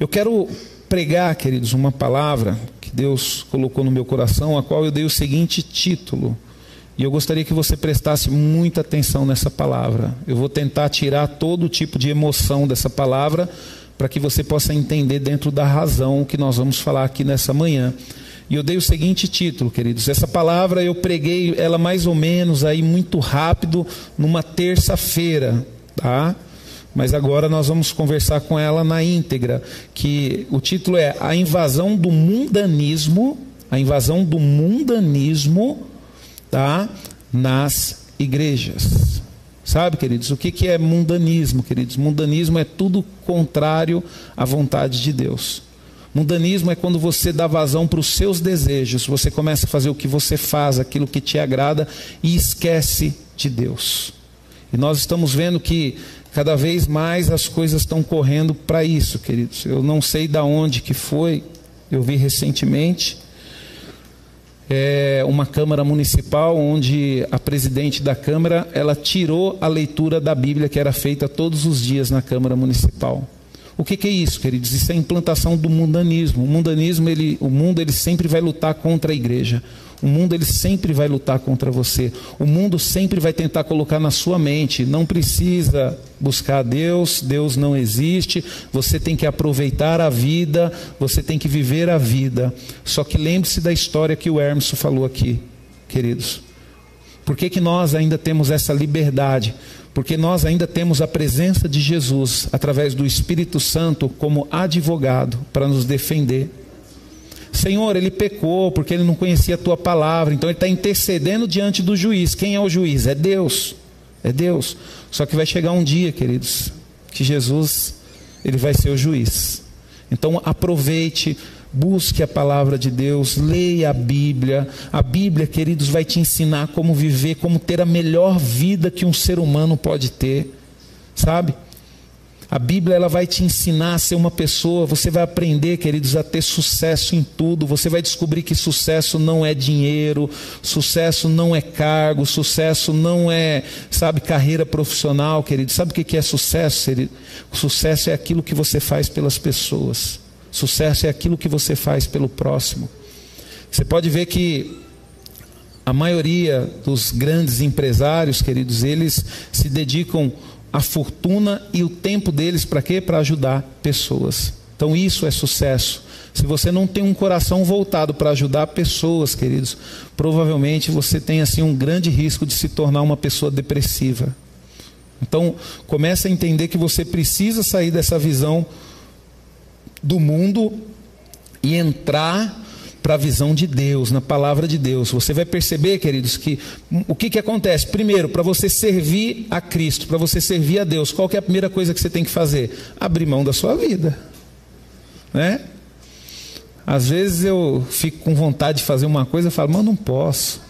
Eu quero pregar, queridos, uma palavra que Deus colocou no meu coração, a qual eu dei o seguinte título. E eu gostaria que você prestasse muita atenção nessa palavra. Eu vou tentar tirar todo tipo de emoção dessa palavra para que você possa entender dentro da razão que nós vamos falar aqui nessa manhã. E eu dei o seguinte título, queridos. Essa palavra eu preguei ela mais ou menos aí muito rápido numa terça-feira, tá? Mas agora nós vamos conversar com ela na íntegra, que o título é A invasão do mundanismo, a invasão do mundanismo, tá? Nas igrejas. Sabe, queridos, o que, que é mundanismo, queridos? Mundanismo é tudo contrário à vontade de Deus. Mundanismo é quando você dá vazão para os seus desejos, você começa a fazer o que você faz, aquilo que te agrada e esquece de Deus. E nós estamos vendo que cada vez mais as coisas estão correndo para isso, queridos. Eu não sei da onde que foi, eu vi recentemente é, uma Câmara Municipal onde a presidente da Câmara ela tirou a leitura da Bíblia que era feita todos os dias na Câmara Municipal. O que, que, é isso, queridos? Isso é a implantação do mundanismo. O mundanismo, ele, o mundo, ele sempre vai lutar contra a igreja. O mundo, ele sempre vai lutar contra você. O mundo sempre vai tentar colocar na sua mente: não precisa buscar Deus, Deus não existe. Você tem que aproveitar a vida, você tem que viver a vida. Só que lembre-se da história que o Hermes falou aqui, queridos. Por que, que nós ainda temos essa liberdade? porque nós ainda temos a presença de Jesus através do Espírito Santo como advogado para nos defender. Senhor, ele pecou porque ele não conhecia a tua palavra, então ele está intercedendo diante do juiz. Quem é o juiz? É Deus. É Deus. Só que vai chegar um dia, queridos, que Jesus ele vai ser o juiz. Então aproveite Busque a palavra de Deus, leia a Bíblia. A Bíblia, queridos, vai te ensinar como viver, como ter a melhor vida que um ser humano pode ter. Sabe? A Bíblia ela vai te ensinar a ser uma pessoa, você vai aprender, queridos, a ter sucesso em tudo. Você vai descobrir que sucesso não é dinheiro, sucesso não é cargo, sucesso não é, sabe, carreira profissional, querido. Sabe o que é sucesso? Querido? Sucesso é aquilo que você faz pelas pessoas. Sucesso é aquilo que você faz pelo próximo. Você pode ver que a maioria dos grandes empresários, queridos, eles se dedicam a fortuna e o tempo deles para quê? Para ajudar pessoas. Então isso é sucesso. Se você não tem um coração voltado para ajudar pessoas, queridos, provavelmente você tem assim um grande risco de se tornar uma pessoa depressiva. Então, comece a entender que você precisa sair dessa visão do mundo e entrar para a visão de Deus, na palavra de Deus. Você vai perceber, queridos, que o que, que acontece? Primeiro, para você servir a Cristo, para você servir a Deus, qual é a primeira coisa que você tem que fazer? Abrir mão da sua vida. Né? Às vezes eu fico com vontade de fazer uma coisa e falo, mas não posso.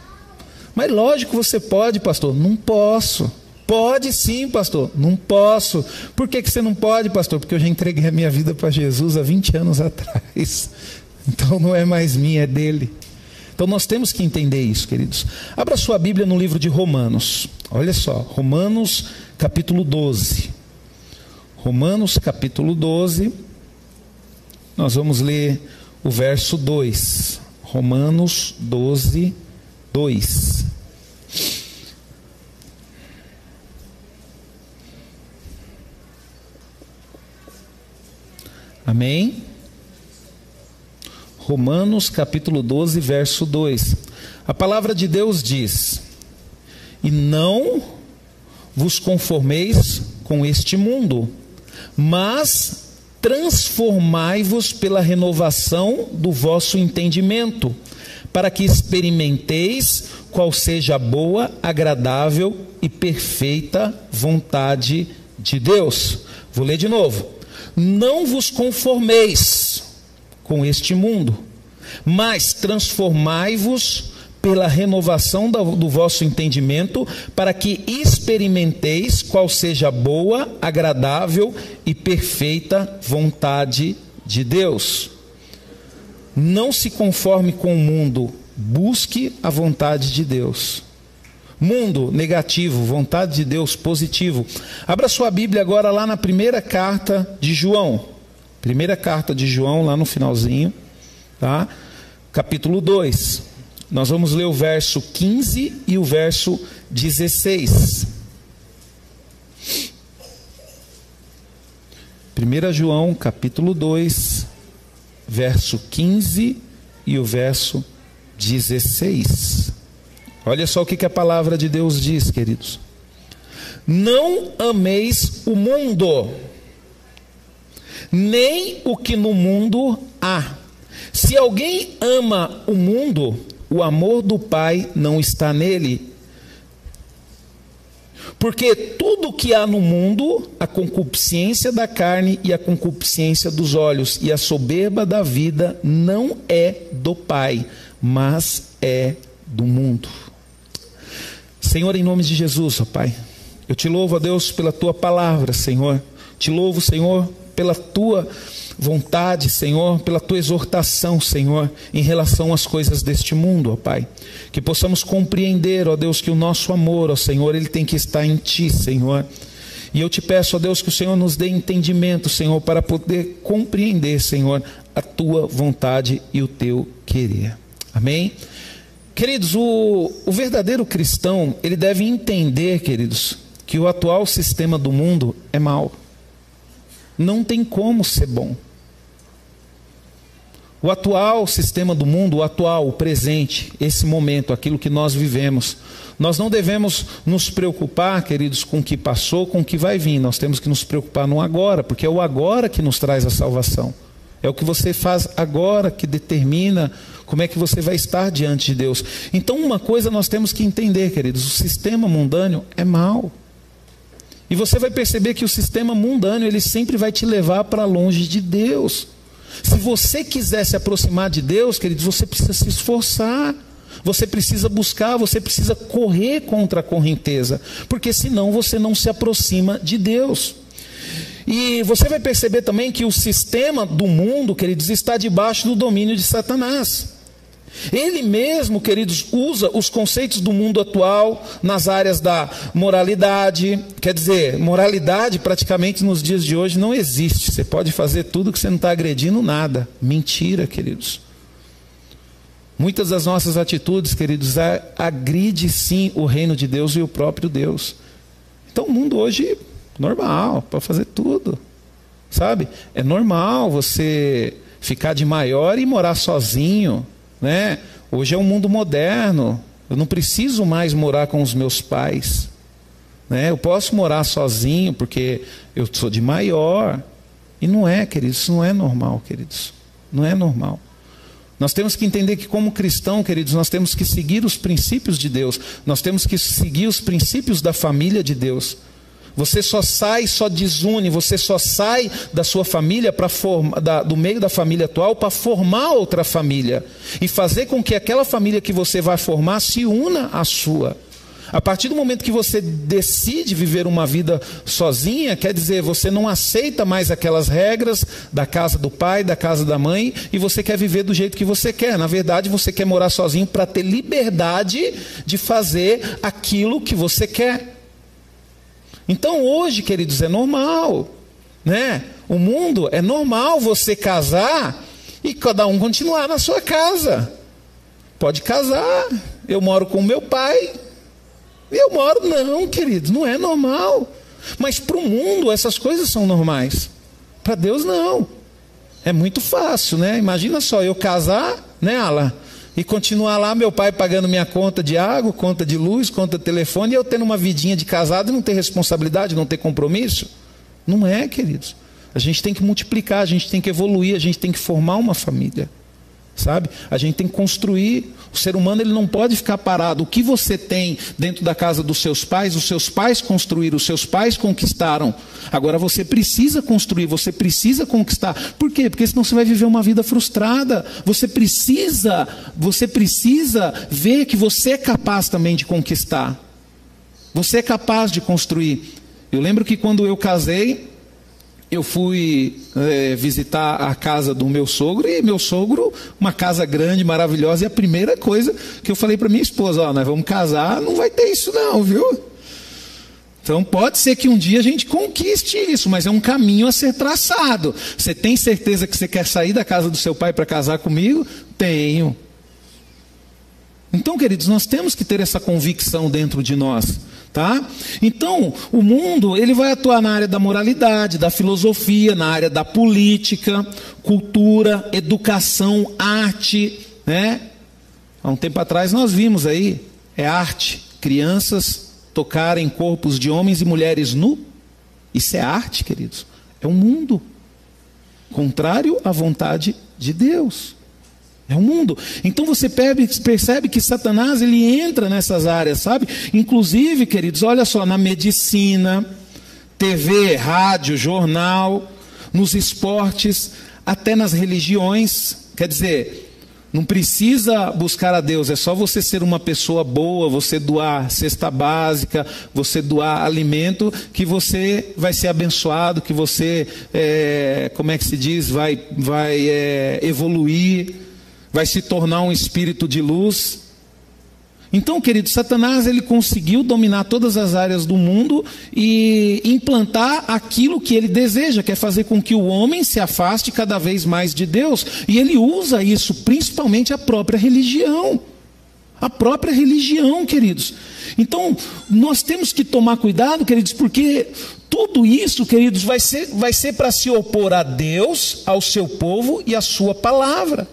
Mas lógico você pode, pastor. Não posso. Pode sim, pastor. Não posso. Por que, que você não pode, pastor? Porque eu já entreguei a minha vida para Jesus há 20 anos atrás. Então não é mais minha, é dele. Então nós temos que entender isso, queridos. Abra sua Bíblia no livro de Romanos. Olha só, Romanos capítulo 12. Romanos capítulo 12. Nós vamos ler o verso 2. Romanos 12, 2. Amém? Romanos capítulo 12, verso 2. A palavra de Deus diz: E não vos conformeis com este mundo, mas transformai-vos pela renovação do vosso entendimento, para que experimenteis qual seja a boa, agradável e perfeita vontade de Deus. Vou ler de novo. Não vos conformeis com este mundo, mas transformai-vos pela renovação do vosso entendimento, para que experimenteis qual seja a boa, agradável e perfeita vontade de Deus. Não se conforme com o mundo, busque a vontade de Deus. Mundo negativo, vontade de Deus positivo. Abra sua Bíblia agora lá na primeira carta de João. Primeira carta de João, lá no finalzinho, tá? capítulo 2. Nós vamos ler o verso 15 e o verso 16. 1 João, capítulo 2, verso 15 e o verso 16. Olha só o que, a palavra de Deus diz, queridos. Não ameis o mundo, nem o que no mundo há. Se alguém ama o mundo, o amor do Pai não está nele. Porque tudo que há no mundo, a concupiscência da carne e a concupiscência dos olhos e a soberba da vida, não é do Pai, mas é do mundo. Senhor, em nome de Jesus, ó Pai, eu te louvo, ó Deus, pela tua palavra, Senhor. Te louvo, Senhor, pela tua vontade, Senhor, pela tua exortação, Senhor, em relação às coisas deste mundo, ó Pai. Que possamos compreender, ó Deus, que o nosso amor, ó Senhor, ele tem que estar em ti, Senhor. E eu te peço, ó Deus, que o Senhor nos dê entendimento, Senhor, para poder compreender, Senhor, a tua vontade e o teu querer. Amém? Queridos, o, o verdadeiro cristão, ele deve entender, queridos, que o atual sistema do mundo é mau. Não tem como ser bom. O atual sistema do mundo, o atual, o presente, esse momento, aquilo que nós vivemos, nós não devemos nos preocupar, queridos, com o que passou, com o que vai vir. Nós temos que nos preocupar no agora, porque é o agora que nos traz a salvação. É o que você faz agora que determina como é que você vai estar diante de Deus. Então, uma coisa nós temos que entender, queridos: o sistema mundâneo é mau. E você vai perceber que o sistema mundâneo ele sempre vai te levar para longe de Deus. Se você quiser se aproximar de Deus, queridos, você precisa se esforçar. Você precisa buscar, você precisa correr contra a correnteza, porque senão você não se aproxima de Deus. E você vai perceber também que o sistema do mundo, queridos, está debaixo do domínio de Satanás. Ele mesmo, queridos, usa os conceitos do mundo atual nas áreas da moralidade. Quer dizer, moralidade praticamente nos dias de hoje não existe. Você pode fazer tudo que você não está agredindo nada. Mentira, queridos. Muitas das nossas atitudes, queridos, agride sim o reino de Deus e o próprio Deus. Então o mundo hoje, normal, para fazer tudo. Sabe? É normal você ficar de maior e morar sozinho né? Hoje é um mundo moderno. Eu não preciso mais morar com os meus pais. Né? Eu posso morar sozinho porque eu sou de maior. E não é, queridos, isso não é normal, queridos. Não é normal. Nós temos que entender que, como cristão, queridos, nós temos que seguir os princípios de Deus, nós temos que seguir os princípios da família de Deus. Você só sai, só desune, você só sai da sua família para do meio da família atual para formar outra família e fazer com que aquela família que você vai formar se una à sua. A partir do momento que você decide viver uma vida sozinha, quer dizer, você não aceita mais aquelas regras da casa do pai, da casa da mãe, e você quer viver do jeito que você quer. Na verdade, você quer morar sozinho para ter liberdade de fazer aquilo que você quer. Então hoje, queridos, é normal, né? O mundo é normal você casar e cada um continuar na sua casa. Pode casar. Eu moro com meu pai. Eu moro não, queridos, não é normal. Mas para o mundo essas coisas são normais. Para Deus não. É muito fácil, né? Imagina só eu casar, né, Ala? E continuar lá meu pai pagando minha conta de água, conta de luz, conta de telefone, e eu tendo uma vidinha de casado e não ter responsabilidade, não ter compromisso? Não é, queridos. A gente tem que multiplicar, a gente tem que evoluir, a gente tem que formar uma família sabe? A gente tem que construir. O ser humano ele não pode ficar parado. O que você tem dentro da casa dos seus pais, os seus pais construíram, os seus pais conquistaram. Agora você precisa construir, você precisa conquistar. Por quê? Porque senão você vai viver uma vida frustrada. Você precisa, você precisa ver que você é capaz também de conquistar. Você é capaz de construir. Eu lembro que quando eu casei, eu fui é, visitar a casa do meu sogro e meu sogro, uma casa grande, maravilhosa, e a primeira coisa que eu falei para minha esposa, ó, nós vamos casar, não vai ter isso não, viu? Então pode ser que um dia a gente conquiste isso, mas é um caminho a ser traçado. Você tem certeza que você quer sair da casa do seu pai para casar comigo? Tenho. Então, queridos, nós temos que ter essa convicção dentro de nós, tá? Então, o mundo, ele vai atuar na área da moralidade, da filosofia, na área da política, cultura, educação, arte, né? Há um tempo atrás nós vimos aí, é arte, crianças tocarem corpos de homens e mulheres nu. Isso é arte, queridos. É um mundo contrário à vontade de Deus. É o mundo. Então você percebe que Satanás ele entra nessas áreas, sabe? Inclusive, queridos, olha só, na medicina, TV, rádio, jornal, nos esportes, até nas religiões. Quer dizer, não precisa buscar a Deus, é só você ser uma pessoa boa, você doar cesta básica, você doar alimento, que você vai ser abençoado, que você, é, como é que se diz, vai, vai é, evoluir, vai se tornar um espírito de luz. Então, querido, Satanás ele conseguiu dominar todas as áreas do mundo e implantar aquilo que ele deseja, que é fazer com que o homem se afaste cada vez mais de Deus. E ele usa isso, principalmente a própria religião. A própria religião, queridos. Então, nós temos que tomar cuidado, queridos, porque tudo isso, queridos, vai ser, vai ser para se opor a Deus, ao seu povo e à sua palavra.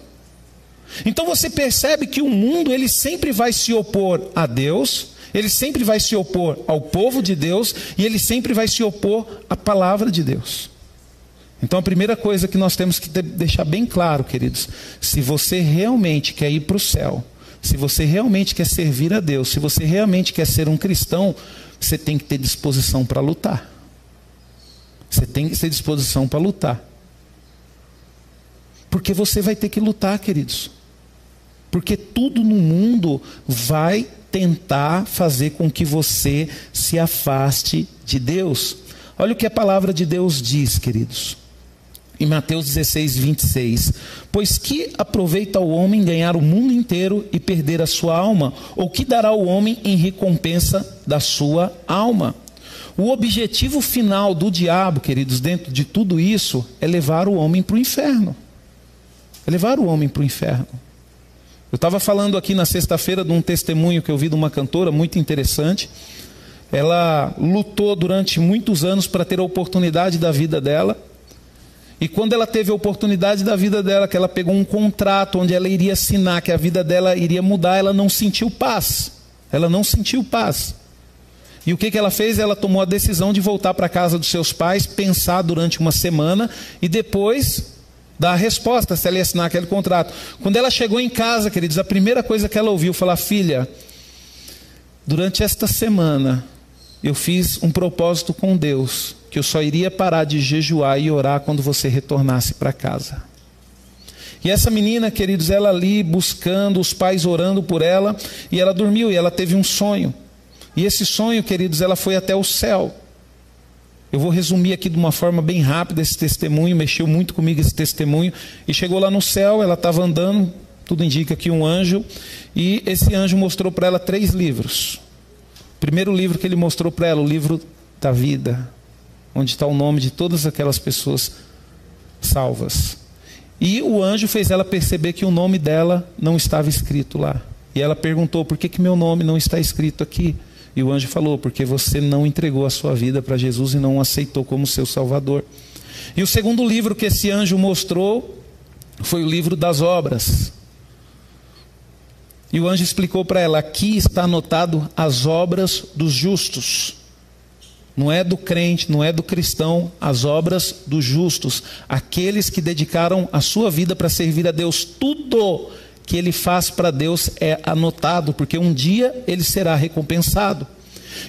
Então você percebe que o mundo ele sempre vai se opor a Deus, ele sempre vai se opor ao povo de Deus e ele sempre vai se opor à palavra de Deus. Então a primeira coisa que nós temos que deixar bem claro, queridos, se você realmente quer ir para o céu, se você realmente quer servir a Deus, se você realmente quer ser um cristão, você tem que ter disposição para lutar. Você tem que ter disposição para lutar. Porque você vai ter que lutar, queridos. Porque tudo no mundo vai tentar fazer com que você se afaste de Deus. Olha o que a palavra de Deus diz, queridos. Em Mateus 16, 26. Pois que aproveita o homem ganhar o mundo inteiro e perder a sua alma? Ou que dará o homem em recompensa da sua alma? O objetivo final do diabo, queridos, dentro de tudo isso, é levar o homem para o inferno. É levar o homem para o inferno. Eu estava falando aqui na sexta-feira de um testemunho que eu vi de uma cantora muito interessante. Ela lutou durante muitos anos para ter a oportunidade da vida dela. E quando ela teve a oportunidade da vida dela, que ela pegou um contrato onde ela iria assinar, que a vida dela iria mudar, ela não sentiu paz. Ela não sentiu paz. E o que, que ela fez? Ela tomou a decisão de voltar para a casa dos seus pais, pensar durante uma semana e depois dar a resposta se ela ia assinar aquele contrato. Quando ela chegou em casa, queridos, a primeira coisa que ela ouviu foi: Filha, durante esta semana eu fiz um propósito com Deus, que eu só iria parar de jejuar e orar quando você retornasse para casa. E essa menina, queridos, ela ali buscando, os pais orando por ela, e ela dormiu e ela teve um sonho. E esse sonho, queridos, ela foi até o céu. Eu vou resumir aqui de uma forma bem rápida esse testemunho, mexeu muito comigo esse testemunho. E chegou lá no céu, ela estava andando, tudo indica que um anjo, e esse anjo mostrou para ela três livros. O primeiro livro que ele mostrou para ela, o livro da vida, onde está o nome de todas aquelas pessoas salvas. E o anjo fez ela perceber que o nome dela não estava escrito lá. E ela perguntou: por que, que meu nome não está escrito aqui? E o anjo falou: porque você não entregou a sua vida para Jesus e não o aceitou como seu Salvador. E o segundo livro que esse anjo mostrou foi o livro das obras. E o anjo explicou para ela: aqui está anotado as obras dos justos. Não é do crente, não é do cristão, as obras dos justos, aqueles que dedicaram a sua vida para servir a Deus. Tudo que ele faz para Deus é anotado, porque um dia ele será recompensado.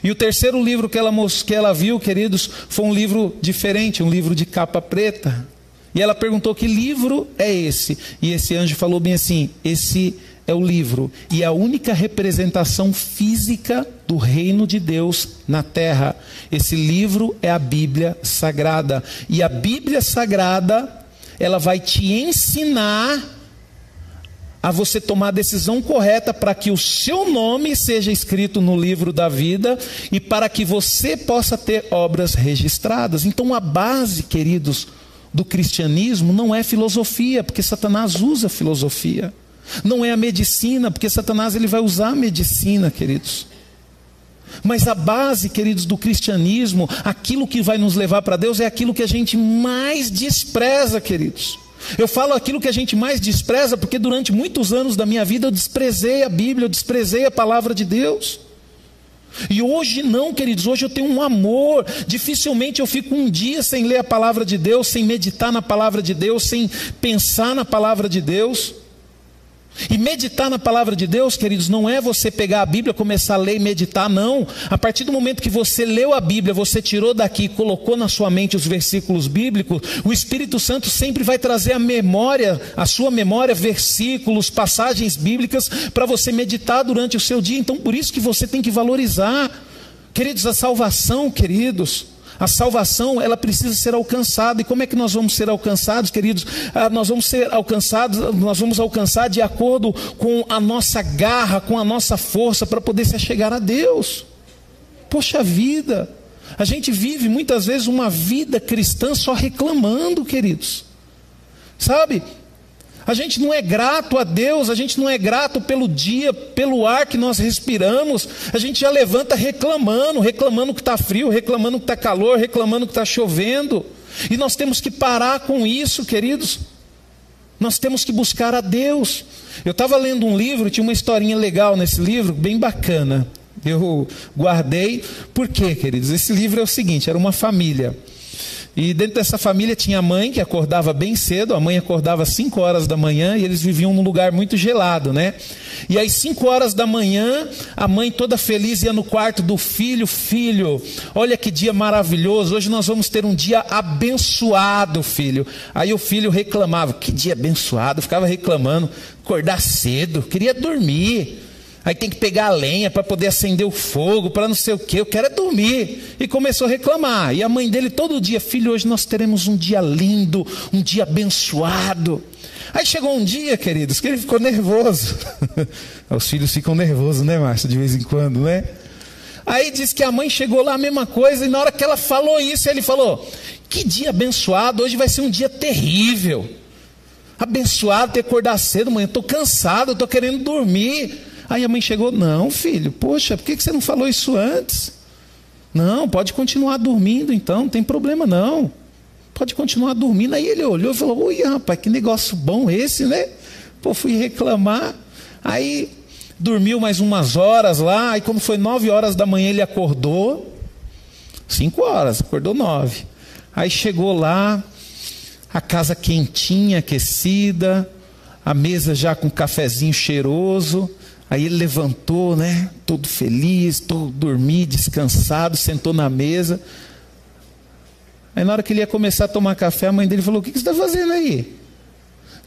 E o terceiro livro que ela, que ela viu, queridos, foi um livro diferente, um livro de capa preta. E ela perguntou: que livro é esse? E esse anjo falou bem assim: esse é o livro e a única representação física do reino de Deus na terra. Esse livro é a Bíblia Sagrada. E a Bíblia Sagrada, ela vai te ensinar a você tomar a decisão correta para que o seu nome seja escrito no livro da vida e para que você possa ter obras registradas. Então, a base, queridos, do cristianismo não é filosofia, porque Satanás usa filosofia. Não é a medicina, porque Satanás ele vai usar a medicina, queridos. Mas a base, queridos, do cristianismo, aquilo que vai nos levar para Deus é aquilo que a gente mais despreza, queridos. Eu falo aquilo que a gente mais despreza, porque durante muitos anos da minha vida eu desprezei a Bíblia, eu desprezei a palavra de Deus. E hoje não, queridos, hoje eu tenho um amor. Dificilmente eu fico um dia sem ler a palavra de Deus, sem meditar na palavra de Deus, sem pensar na palavra de Deus. E meditar na palavra de Deus, queridos, não é você pegar a Bíblia, começar a ler e meditar, não. A partir do momento que você leu a Bíblia, você tirou daqui e colocou na sua mente os versículos bíblicos, o Espírito Santo sempre vai trazer a memória, a sua memória, versículos, passagens bíblicas para você meditar durante o seu dia. Então, por isso que você tem que valorizar, queridos, a salvação, queridos. A salvação, ela precisa ser alcançada. E como é que nós vamos ser alcançados, queridos? Ah, nós vamos ser alcançados, nós vamos alcançar de acordo com a nossa garra, com a nossa força para poder se chegar a Deus. Poxa vida, a gente vive muitas vezes uma vida cristã só reclamando, queridos. Sabe? A gente não é grato a Deus, a gente não é grato pelo dia, pelo ar que nós respiramos. A gente já levanta reclamando, reclamando que está frio, reclamando que está calor, reclamando que está chovendo. E nós temos que parar com isso, queridos. Nós temos que buscar a Deus. Eu estava lendo um livro, tinha uma historinha legal nesse livro, bem bacana. Eu guardei, por quê, queridos? Esse livro é o seguinte: era uma família. E dentro dessa família tinha a mãe que acordava bem cedo, a mãe acordava às 5 horas da manhã e eles viviam num lugar muito gelado, né? E às 5 horas da manhã, a mãe toda feliz ia no quarto do filho, filho, olha que dia maravilhoso, hoje nós vamos ter um dia abençoado, filho. Aí o filho reclamava, que dia abençoado, ficava reclamando, acordar cedo, queria dormir. Aí tem que pegar a lenha para poder acender o fogo, para não sei o que, eu quero é dormir. E começou a reclamar. E a mãe dele todo dia, filho, hoje nós teremos um dia lindo, um dia abençoado. Aí chegou um dia, queridos, que ele ficou nervoso. Os filhos ficam nervosos, né, Márcio, de vez em quando, né? Aí diz que a mãe chegou lá a mesma coisa, e na hora que ela falou isso, ele falou: Que dia abençoado, hoje vai ser um dia terrível. Abençoado ter acordar cedo, mãe, eu estou cansado, estou querendo dormir. Aí a mãe chegou: Não, filho, poxa, por que você não falou isso antes? Não, pode continuar dormindo então, não tem problema não. Pode continuar dormindo. Aí ele olhou e falou: Oi, rapaz, que negócio bom esse, né? Pô, fui reclamar. Aí dormiu mais umas horas lá. Aí quando foi nove horas da manhã ele acordou. Cinco horas, acordou nove. Aí chegou lá, a casa quentinha, aquecida, a mesa já com cafezinho cheiroso. Aí ele levantou, né? Todo feliz, todo dormir, descansado, sentou na mesa. Aí na hora que ele ia começar a tomar café, a mãe dele falou: O que, você está fazendo aí?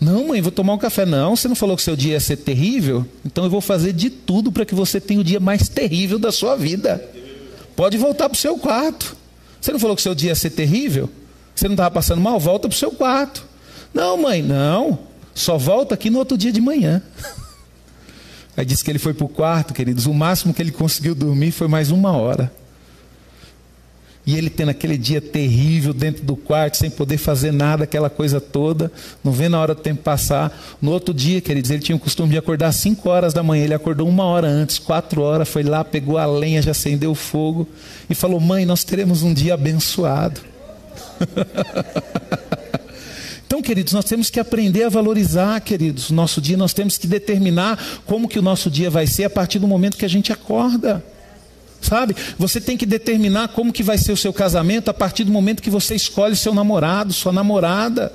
Não, mãe, vou tomar um café. Não, você não falou que seu dia ia ser terrível? Então eu vou fazer de tudo para que você tenha o dia mais terrível da sua vida. Pode voltar para o seu quarto. Você não falou que seu dia ia ser terrível? Você não estava passando mal? Volta para o seu quarto. Não, mãe, não. Só volta aqui no outro dia de manhã. Aí disse que ele foi para o quarto, queridos. O máximo que ele conseguiu dormir foi mais uma hora. E ele tendo aquele dia terrível dentro do quarto, sem poder fazer nada, aquela coisa toda, não vendo a hora do tempo passar. No outro dia, queridos, ele tinha o costume de acordar às 5 horas da manhã. Ele acordou uma hora antes, quatro horas, foi lá, pegou a lenha, já acendeu o fogo e falou: Mãe, nós teremos um dia abençoado. Queridos, nós temos que aprender a valorizar, queridos, o nosso dia, nós temos que determinar como que o nosso dia vai ser a partir do momento que a gente acorda. Sabe? Você tem que determinar como que vai ser o seu casamento a partir do momento que você escolhe seu namorado, sua namorada.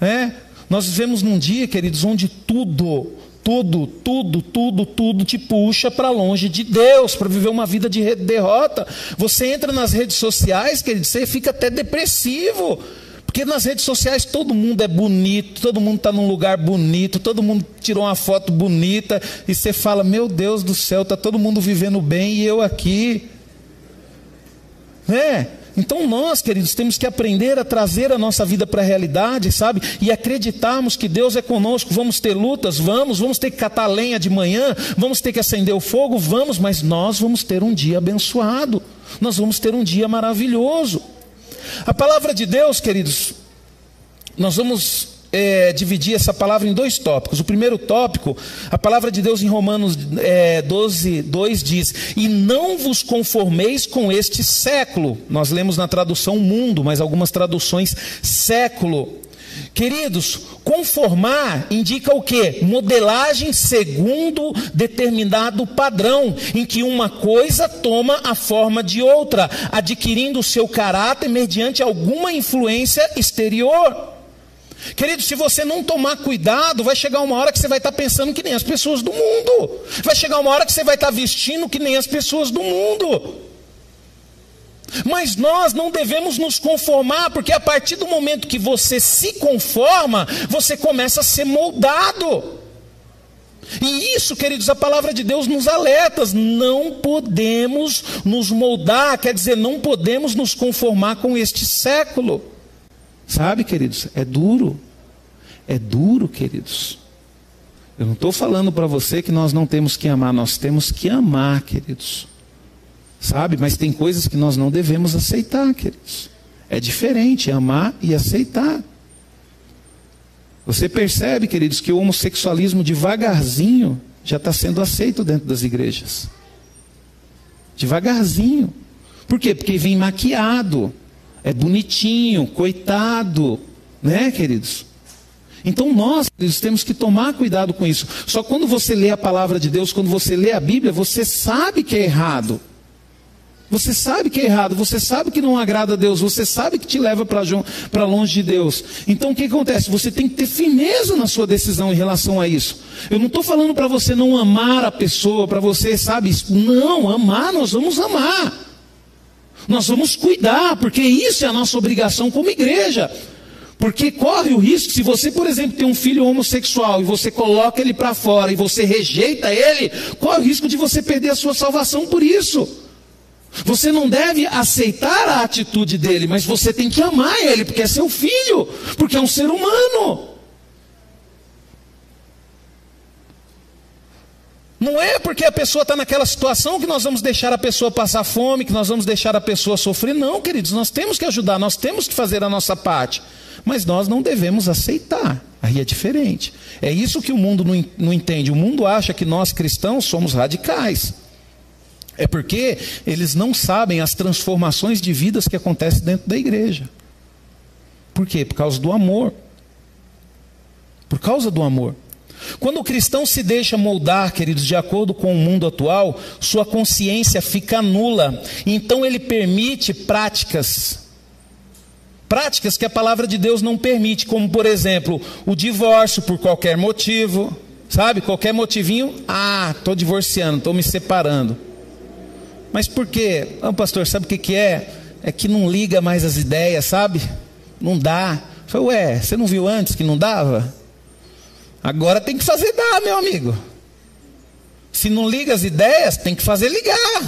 É? Nós vivemos num dia, queridos, onde tudo, tudo, tudo, tudo, tudo te puxa para longe de Deus, para viver uma vida de derrota. Você entra nas redes sociais, queridos, você fica até depressivo porque nas redes sociais todo mundo é bonito, todo mundo está num lugar bonito, todo mundo tirou uma foto bonita e você fala: Meu Deus do céu, está todo mundo vivendo bem e eu aqui. É, Então nós, queridos, temos que aprender a trazer a nossa vida para a realidade, sabe? E acreditarmos que Deus é conosco. Vamos ter lutas, vamos, vamos ter que catar lenha de manhã, vamos ter que acender o fogo, vamos, mas nós vamos ter um dia abençoado. Nós vamos ter um dia maravilhoso. A palavra de Deus, queridos, nós vamos é, dividir essa palavra em dois tópicos. O primeiro tópico, a palavra de Deus em Romanos é, 12, 2 diz: E não vos conformeis com este século. Nós lemos na tradução mundo, mas algumas traduções século. Queridos, conformar indica o que? Modelagem segundo determinado padrão, em que uma coisa toma a forma de outra, adquirindo o seu caráter mediante alguma influência exterior. Querido, se você não tomar cuidado, vai chegar uma hora que você vai estar pensando que nem as pessoas do mundo. Vai chegar uma hora que você vai estar vestindo que nem as pessoas do mundo. Mas nós não devemos nos conformar, porque a partir do momento que você se conforma, você começa a ser moldado. E isso, queridos, a palavra de Deus nos alerta: não podemos nos moldar, quer dizer, não podemos nos conformar com este século. Sabe, queridos? É duro. É duro, queridos. Eu não estou falando para você que nós não temos que amar, nós temos que amar, queridos. Sabe? Mas tem coisas que nós não devemos aceitar, queridos. É diferente amar e aceitar. Você percebe, queridos, que o homossexualismo devagarzinho já está sendo aceito dentro das igrejas. Devagarzinho. Por quê? Porque vem maquiado é bonitinho, coitado, né, queridos? Então nós queridos, temos que tomar cuidado com isso. Só quando você lê a palavra de Deus, quando você lê a Bíblia, você sabe que é errado. Você sabe que é errado, você sabe que não agrada a Deus, você sabe que te leva para longe de Deus. Então o que acontece? Você tem que ter firmeza na sua decisão em relação a isso. Eu não estou falando para você não amar a pessoa, para você, sabe? Não, amar, nós vamos amar. Nós vamos cuidar, porque isso é a nossa obrigação como igreja. Porque corre o risco, se você, por exemplo, tem um filho homossexual e você coloca ele para fora e você rejeita ele, corre o risco de você perder a sua salvação por isso. Você não deve aceitar a atitude dele, mas você tem que amar ele, porque é seu filho, porque é um ser humano. Não é porque a pessoa está naquela situação que nós vamos deixar a pessoa passar fome, que nós vamos deixar a pessoa sofrer. Não, queridos, nós temos que ajudar, nós temos que fazer a nossa parte. Mas nós não devemos aceitar. Aí é diferente. É isso que o mundo não, entende. O mundo acha que nós cristãos somos radicais. É porque eles não sabem as transformações de vidas que acontecem dentro da igreja. Por quê? Por causa do amor. Por causa do amor. Quando o cristão se deixa moldar, queridos, de acordo com o mundo atual, sua consciência fica nula. Então ele permite práticas práticas que a palavra de Deus não permite, como por exemplo, o divórcio por qualquer motivo, sabe? Qualquer motivinho, ah, estou divorciando, estou me separando. Mas por quê? Ah, pastor, sabe o que, que é? É que não liga mais as ideias, sabe? Não dá. Foi, ué, você não viu antes que não dava? Agora tem que fazer dar, meu amigo. Se não liga as ideias, tem que fazer ligar.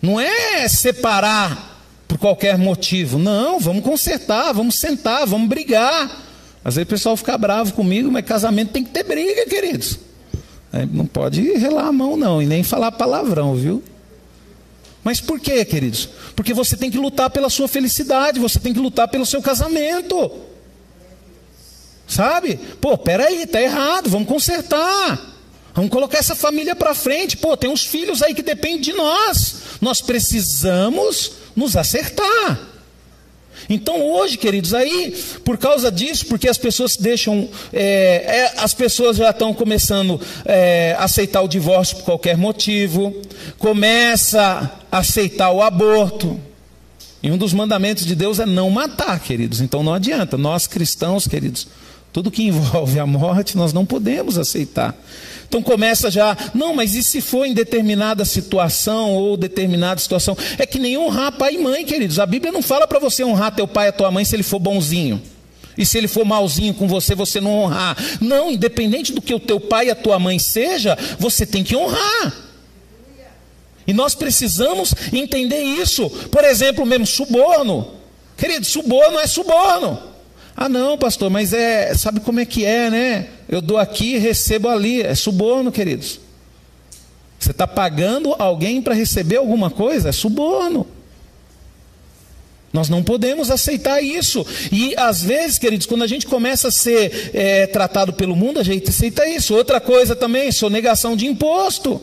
Não é separar por qualquer motivo. Não, vamos consertar, vamos sentar, vamos brigar. Às vezes o pessoal fica bravo comigo, mas casamento tem que ter briga, queridos. Não pode relar a mão, não, e nem falar palavrão, viu? Mas por quê, queridos? Porque você tem que lutar pela sua felicidade, você tem que lutar pelo seu casamento. Sabe? Pô, peraí, tá errado, vamos consertar. Vamos colocar essa família para frente. Pô, tem uns filhos aí que dependem de nós. Nós precisamos nos acertar. Então hoje, queridos, aí, por causa disso, porque as pessoas deixam, é, é, as pessoas já estão começando é, a aceitar o divórcio por qualquer motivo, começa a aceitar o aborto. E um dos mandamentos de Deus é não matar, queridos. Então não adianta. Nós cristãos, queridos, tudo que envolve a morte nós não podemos aceitar. Então começa já, não, mas e se for em determinada situação ou determinada situação? É que nem honrar pai e mãe, queridos. A Bíblia não fala para você honrar teu pai e tua mãe se ele for bonzinho. E se ele for malzinho com você, você não honrar. Não, independente do que o teu pai e a tua mãe seja, você tem que honrar. E nós precisamos entender isso. Por exemplo, mesmo suborno. Querido, suborno é suborno. Ah, não, pastor, mas é, sabe como é que é, né? Eu dou aqui recebo ali. É suborno, queridos. Você está pagando alguém para receber alguma coisa? É suborno. Nós não podemos aceitar isso. E às vezes, queridos, quando a gente começa a ser é, tratado pelo mundo, a gente aceita isso. Outra coisa também, sonegação de imposto.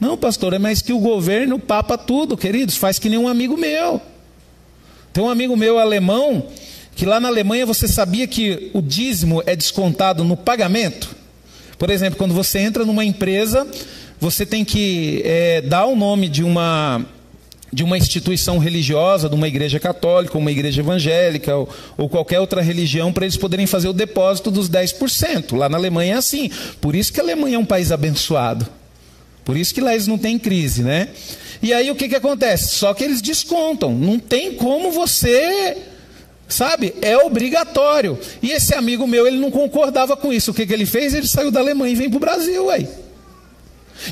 Não, pastor, é mais que o governo papa tudo, queridos, faz que nem um amigo meu. Tem um amigo meu alemão, que lá na Alemanha você sabia que o dízimo é descontado no pagamento? Por exemplo, quando você entra numa empresa, você tem que é, dar o nome de uma de uma instituição religiosa, de uma igreja católica, uma igreja evangélica ou, ou qualquer outra religião para eles poderem fazer o depósito dos 10%. Lá na Alemanha é assim. Por isso que a Alemanha é um país abençoado. Por isso que lá eles não têm crise, né? E aí o que, que acontece? Só que eles descontam. Não tem como você. Sabe? É obrigatório. E esse amigo meu, ele não concordava com isso. O que, que ele fez? Ele saiu da Alemanha e veio para o Brasil, aí.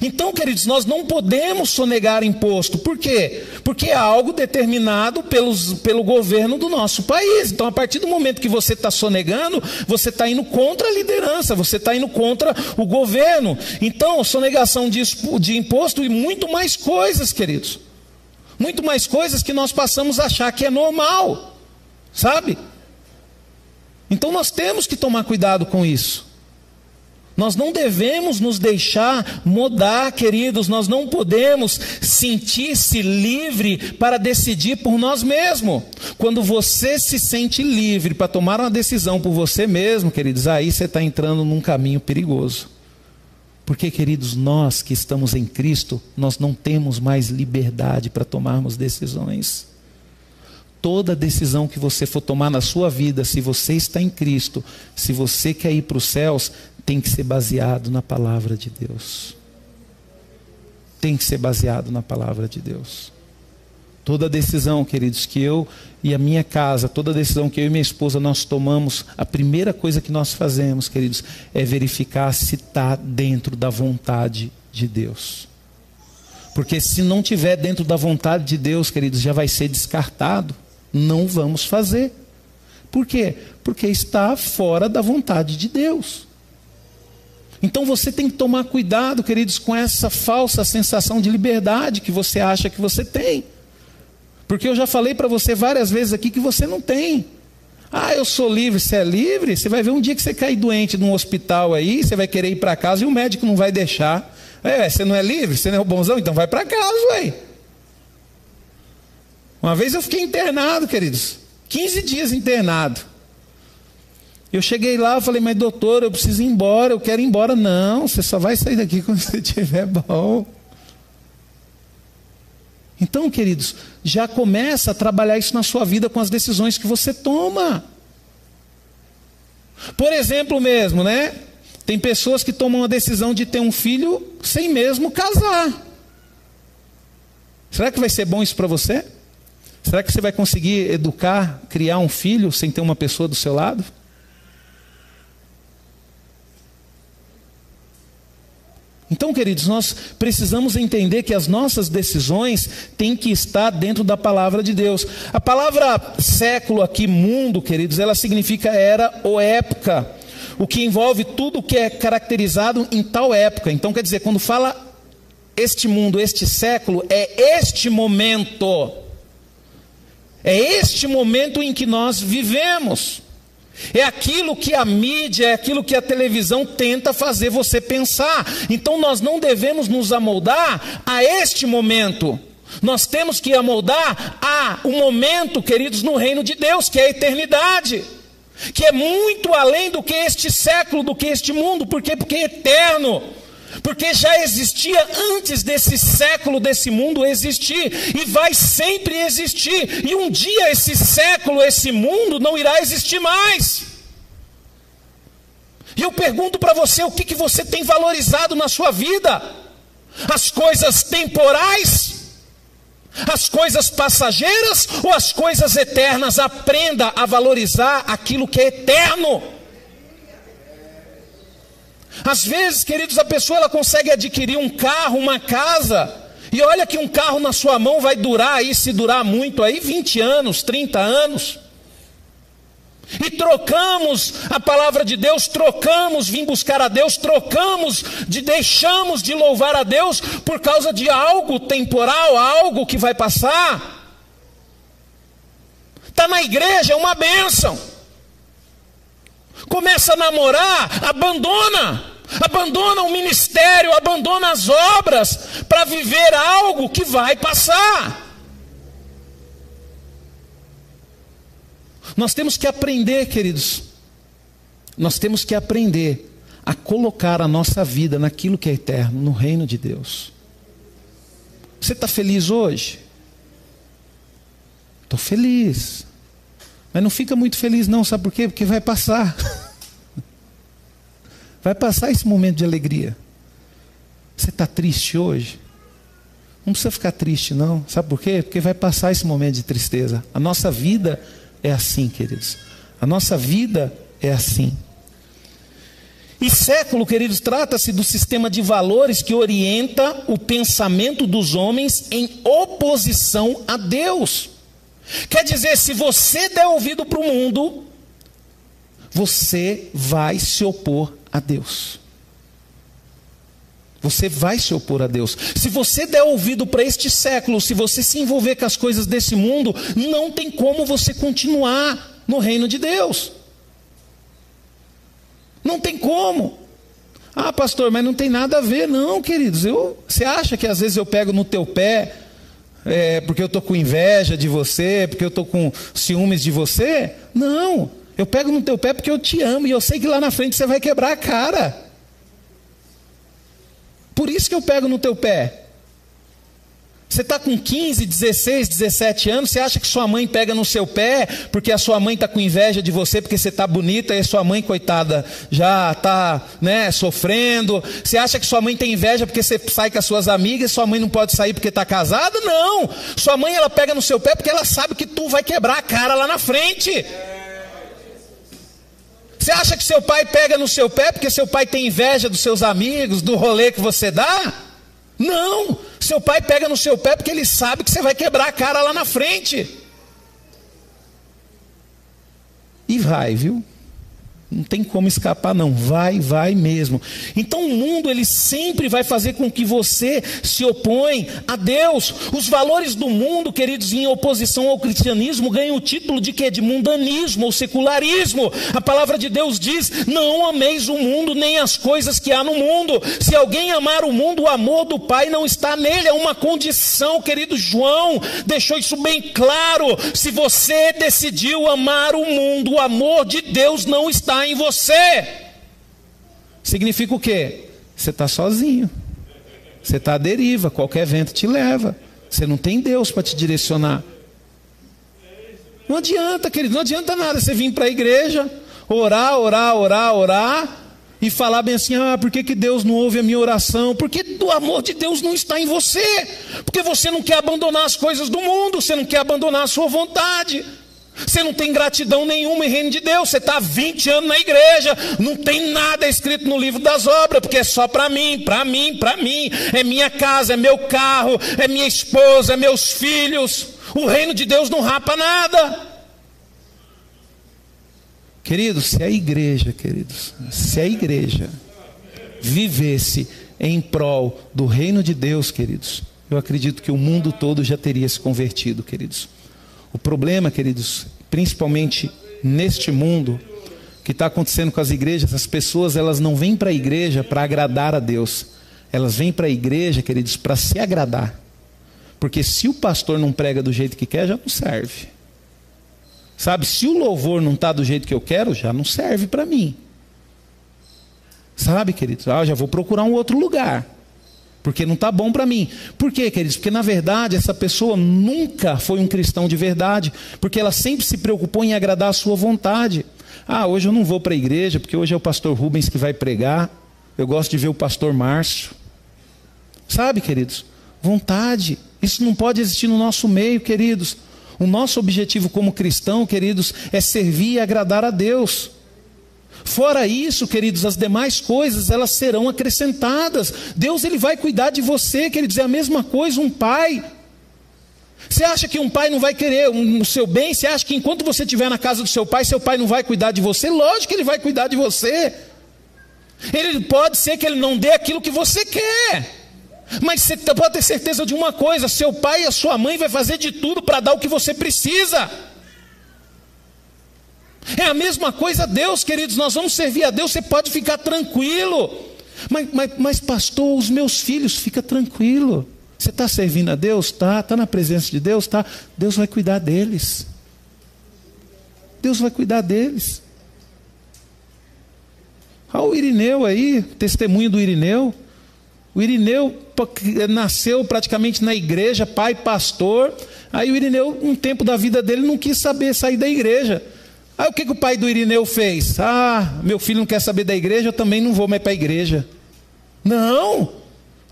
Então, queridos, nós não podemos sonegar imposto. Por quê? Porque é algo determinado pelos, pelo governo do nosso país. Então, a partir do momento que você está sonegando, você está indo contra a liderança, você está indo contra o governo. Então, sonegação de, de imposto e muito mais coisas, queridos. Muito mais coisas que nós passamos a achar que é normal. Sabe? Então, nós temos que tomar cuidado com isso. Nós não devemos nos deixar mudar, queridos, nós não podemos sentir-se livre para decidir por nós mesmos. Quando você se sente livre para tomar uma decisão por você mesmo, queridos, aí você está entrando num caminho perigoso. Porque, queridos, nós que estamos em Cristo, nós não temos mais liberdade para tomarmos decisões. Toda decisão que você for tomar na sua vida, se você está em Cristo, se você quer ir para os céus, tem que ser baseado na palavra de Deus. Tem que ser baseado na palavra de Deus. Toda decisão, queridos, que eu e a minha casa, toda decisão que eu e minha esposa nós tomamos, a primeira coisa que nós fazemos, queridos, é verificar se está dentro da vontade de Deus. Porque se não tiver dentro da vontade de Deus, queridos, já vai ser descartado. Não vamos fazer. Por quê? Porque está fora da vontade de Deus. Então você tem que tomar cuidado, queridos, com essa falsa sensação de liberdade que você acha que você tem. Porque eu já falei para você várias vezes aqui que você não tem. Ah, eu sou livre, você é livre? Você vai ver um dia que você cair doente num hospital aí, você vai querer ir para casa e o médico não vai deixar. É, você não é livre, você não é o bonzão, então vai para casa, ué. Uma vez eu fiquei internado, queridos. 15 dias internado. Eu cheguei lá, eu falei, mas doutor, eu preciso ir embora, eu quero ir embora. Não, você só vai sair daqui quando você estiver bom. Então, queridos, já começa a trabalhar isso na sua vida com as decisões que você toma. Por exemplo, mesmo, né? Tem pessoas que tomam a decisão de ter um filho sem mesmo casar. Será que vai ser bom isso para você? Será que você vai conseguir educar, criar um filho sem ter uma pessoa do seu lado? Então, queridos, nós precisamos entender que as nossas decisões têm que estar dentro da palavra de Deus. A palavra século aqui, mundo, queridos, ela significa era ou época, o que envolve tudo que é caracterizado em tal época. Então, quer dizer, quando fala este mundo, este século, é este momento. É este momento em que nós vivemos. É aquilo que a mídia, é aquilo que a televisão tenta fazer você pensar. Então nós não devemos nos amoldar a este momento. Nós temos que amoldar a um momento, queridos, no reino de Deus, que é a eternidade. Que é muito além do que este século, do que este mundo. Por quê? Porque é eterno porque já existia antes desse século, desse mundo existir, e vai sempre existir, e um dia esse século, esse mundo não irá existir mais. E eu pergunto para você: o que, que você tem valorizado na sua vida? As coisas temporais? As coisas passageiras ou as coisas eternas? Aprenda a valorizar aquilo que é eterno. Às vezes, queridos, a pessoa ela consegue adquirir um carro, uma casa, E olha que um carro na sua mão vai durar aí, se durar muito aí, 20 anos, 30 anos. E trocamos a palavra de Deus, trocamos vim buscar a Deus, trocamos de deixamos de louvar a Deus por causa de algo temporal, algo que vai passar. Está na igreja, é uma bênção. Começa a namorar, abandona. Abandona o ministério, abandona as obras para viver algo que vai passar. Nós temos que aprender, queridos, nós temos que aprender a colocar a nossa vida naquilo que é eterno, no reino de Deus. Você está feliz hoje? Estou feliz. Mas não fica muito feliz, não, sabe por quê? Porque vai passar. Vai passar esse momento de alegria. Você está triste hoje? Não precisa ficar triste, não. Sabe por quê? Porque vai passar esse momento de tristeza. A nossa vida é assim, queridos. A nossa vida é assim. E século, queridos, trata-se do sistema de valores que orienta o pensamento dos homens em oposição a Deus. Quer dizer, se você der ouvido para o mundo, você vai se opor a Deus. Você vai se opor a Deus. Se você der ouvido para este século, se você se envolver com as coisas desse mundo, não tem como você continuar no reino de Deus. Não tem como. Ah, pastor, mas não tem nada a ver, não, queridos. Eu, você acha que às vezes eu pego no teu pé é, porque eu estou com inveja de você, porque eu estou com ciúmes de você? Não. Eu pego no teu pé porque eu te amo e eu sei que lá na frente você vai quebrar a cara. Por isso que eu pego no teu pé. Você está com 15, 16, 17 anos, você acha que sua mãe pega no seu pé porque a sua mãe está com inveja de você porque você está bonita e sua mãe, coitada, já está né, sofrendo? Você acha que sua mãe tem inveja porque você sai com as suas amigas e sua mãe não pode sair porque está casada? Não! Sua mãe ela pega no seu pé porque ela sabe que tu vai quebrar a cara lá na frente. Você acha que seu pai pega no seu pé porque seu pai tem inveja dos seus amigos, do rolê que você dá? Não! Seu pai pega no seu pé porque ele sabe que você vai quebrar a cara lá na frente. E vai, viu? Não tem como escapar, não. Vai, vai mesmo. Então o mundo ele sempre vai fazer com que você se opõe a Deus. Os valores do mundo, queridos, em oposição ao cristianismo, ganham o título de quê? De mundanismo ou secularismo. A palavra de Deus diz: não ameis o mundo nem as coisas que há no mundo. Se alguém amar o mundo, o amor do Pai não está nele. É uma condição, querido João, deixou isso bem claro. Se você decidiu amar o mundo, o amor de Deus não está em você. Significa o quê? Você está sozinho. Você está à deriva, qualquer vento te leva. Você não tem Deus para te direcionar. Não adianta, querido, não adianta nada você vir para a igreja, orar, orar, orar, orar, e falar bem assim: ah, por que, que Deus não ouve a minha oração? Porque o amor de Deus não está em você. Porque você não quer abandonar as coisas do mundo, você não quer abandonar a sua vontade. Você não tem gratidão nenhuma em reino de Deus. Você está 20 anos na igreja, não tem nada escrito no livro das obras, porque é só para mim, para mim, para mim. É minha casa, é meu carro, é minha esposa, é meus filhos. O reino de Deus não rapa nada. Queridos, se a igreja, queridos, se a igreja vivesse em prol do reino de Deus, queridos, eu acredito que o mundo todo já teria se convertido, queridos. O problema, queridos, principalmente neste mundo que está acontecendo com as igrejas, as pessoas elas não vêm para a igreja para agradar a Deus, elas vêm para a igreja, queridos, para se agradar. Porque se o pastor não prega do jeito que quer, já não serve. Sabe, se o louvor não está do jeito que eu quero, já não serve para mim. Sabe, queridos? Ah, já vou procurar um outro lugar porque não está bom para mim. Por quê, queridos? Porque na verdade essa pessoa nunca foi um cristão de verdade, porque ela sempre se preocupou em agradar a sua vontade. Ah, hoje eu não vou para a igreja, porque hoje é o pastor Rubens que vai pregar. Eu gosto de ver o pastor Márcio. Sabe, queridos? Vontade. Isso não pode existir no nosso meio, queridos. O nosso objetivo como cristão, queridos, é servir e agradar a Deus. Fora isso, queridos, as demais coisas elas serão acrescentadas. Deus ele vai cuidar de você, queridos, é a mesma coisa um pai. Você acha que um pai não vai querer o seu bem? Você acha que enquanto você estiver na casa do seu pai, seu pai não vai cuidar de você? Lógico que ele vai cuidar de você. Ele pode ser que ele não dê aquilo que você quer. Mas você pode ter certeza de uma coisa: seu pai e a sua mãe vai fazer de tudo para dar o que você precisa. É a mesma coisa Deus, queridos, nós vamos servir a Deus, você pode ficar tranquilo. Mas, mas, mas pastor, os meus filhos, fica tranquilo. Você está servindo a Deus? Tá. Está na presença de Deus? Tá. Deus vai cuidar deles. Deus vai cuidar deles. Olha o Irineu aí, testemunho do Irineu. O Irineu nasceu praticamente na igreja, pai pastor. Aí o Irineu, um tempo da vida dele, não quis saber sair da igreja. Aí o que, que o pai do Irineu fez? Ah, meu filho não quer saber da igreja, eu também não vou mais para a igreja. Não!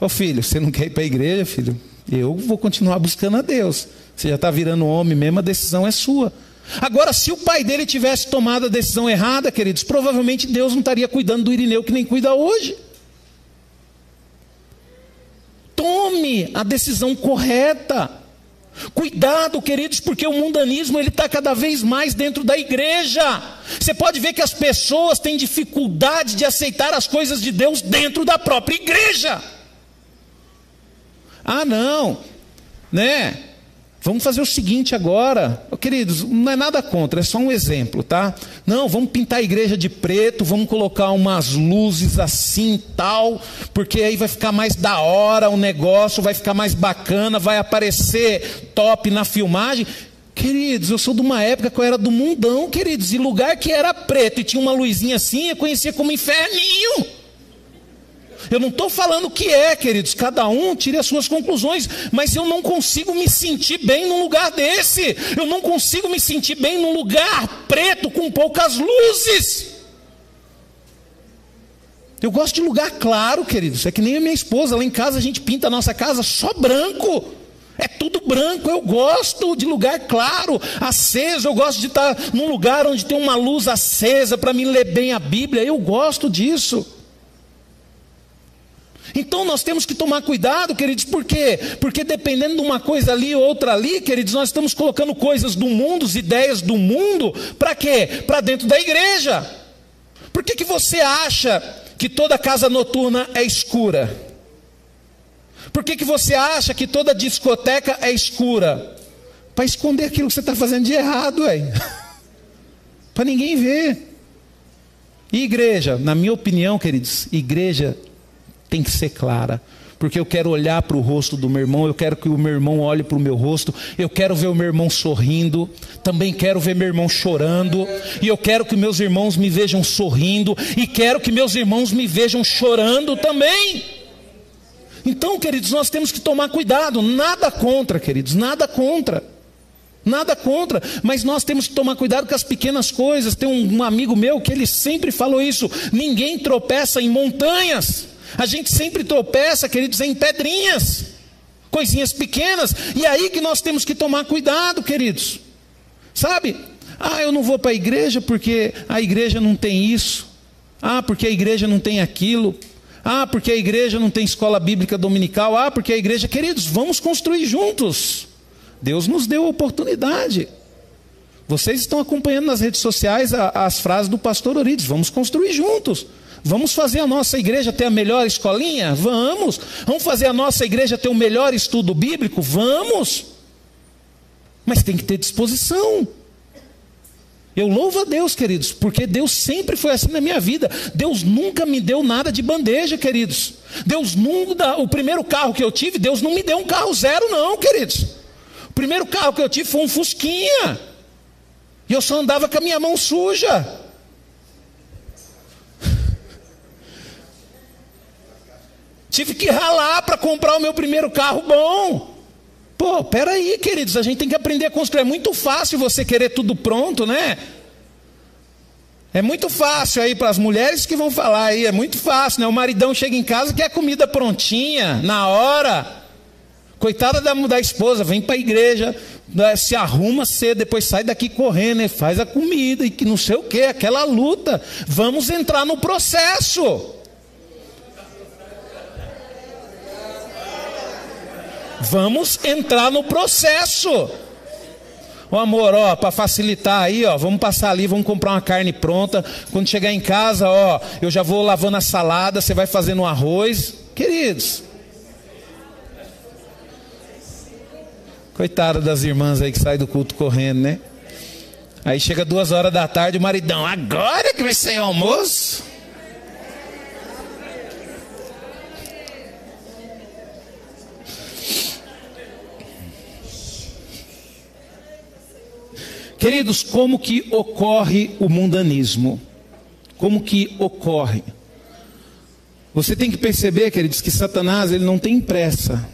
Ô filho, você não quer ir para a igreja, filho? Eu vou continuar buscando a Deus. Você já está virando homem mesmo, a decisão é sua. Agora, se o pai dele tivesse tomado a decisão errada, queridos, provavelmente Deus não estaria cuidando do Irineu que nem cuida hoje. Tome a decisão correta. Cuidado, queridos, porque o mundanismo ele está cada vez mais dentro da igreja. Você pode ver que as pessoas têm dificuldade de aceitar as coisas de Deus dentro da própria igreja. Ah, não, né? Vamos fazer o seguinte agora, queridos, não é nada contra, é só um exemplo, tá? Não, vamos pintar a igreja de preto, vamos colocar umas luzes assim tal, porque aí vai ficar mais da hora o negócio, vai ficar mais bacana, vai aparecer top na filmagem. Queridos, eu sou de uma época que eu era do mundão, queridos, e lugar que era preto e tinha uma luzinha assim, eu conhecia como inferninho. Eu não estou falando que é, queridos, cada um tire as suas conclusões, mas eu não consigo me sentir bem num lugar desse. Eu não consigo me sentir bem num lugar preto com poucas luzes. Eu gosto de lugar claro, queridos. É que nem a minha esposa, lá em casa a gente pinta a nossa casa só branco. É tudo branco, eu gosto de lugar claro, aceso, eu gosto de estar num lugar onde tem uma luz acesa para me ler bem a Bíblia, eu gosto disso. Então nós temos que tomar cuidado, queridos, por quê? Porque dependendo de uma coisa ali ou outra ali, queridos, nós estamos colocando coisas do mundo, ideias do mundo, para quê? Para dentro da igreja. Por que, que você acha que toda casa noturna é escura? Por que, que você acha que toda discoteca é escura? Para esconder aquilo que você está fazendo de errado, para ninguém ver. E igreja, na minha opinião, queridos, igreja tem que ser clara. Porque eu quero olhar para o rosto do meu irmão, eu quero que o meu irmão olhe para o meu rosto, eu quero ver o meu irmão sorrindo, também quero ver meu irmão chorando, e eu quero que meus irmãos me vejam sorrindo, e quero que meus irmãos me vejam chorando também. Então, queridos, nós temos que tomar cuidado, nada contra, queridos, nada contra. Nada contra, mas nós temos que tomar cuidado com as pequenas coisas. Tem um, um amigo meu que ele sempre falou isso: ninguém tropeça em montanhas. A gente sempre tropeça, queridos, em pedrinhas, coisinhas pequenas, e aí que nós temos que tomar cuidado, queridos. Sabe? Ah, eu não vou para a igreja porque a igreja não tem isso. Ah, porque a igreja não tem aquilo. Ah, porque a igreja não tem escola bíblica dominical. Ah, porque a igreja. Queridos, vamos construir juntos. Deus nos deu a oportunidade. Vocês estão acompanhando nas redes sociais as frases do pastor Orides. Vamos construir juntos. Vamos fazer a nossa igreja ter a melhor escolinha? Vamos. Vamos fazer a nossa igreja ter o melhor estudo bíblico? Vamos. Mas tem que ter disposição. Eu louvo a Deus, queridos, porque Deus sempre foi assim na minha vida. Deus nunca me deu nada de bandeja, queridos. Deus nunca, o primeiro carro que eu tive, Deus não me deu um carro zero, não, queridos. O primeiro carro que eu tive foi um Fusquinha. E eu só andava com a minha mão suja. Tive que ralar para comprar o meu primeiro carro bom. Pô, peraí, queridos, a gente tem que aprender a construir. É muito fácil você querer tudo pronto, né? É muito fácil aí para as mulheres que vão falar aí, é muito fácil, né? O maridão chega em casa quer a comida prontinha, na hora. Coitada da, da esposa, vem para a igreja, né, se arruma cedo, depois sai daqui correndo, faz a comida e que não sei o que, aquela luta. Vamos entrar no processo. Vamos entrar no processo. Ô amor, ó, para facilitar aí, ó, vamos passar ali, vamos comprar uma carne pronta. Quando chegar em casa, ó, eu já vou lavando a salada, você vai fazendo o arroz. Queridos, Coitada das irmãs aí que saem do culto correndo, né? Aí chega duas horas da tarde, o maridão, agora que vai ser o almoço? Queridos, como que ocorre o mundanismo? Como que ocorre? Você tem que perceber, queridos, que Satanás ele não tem pressa.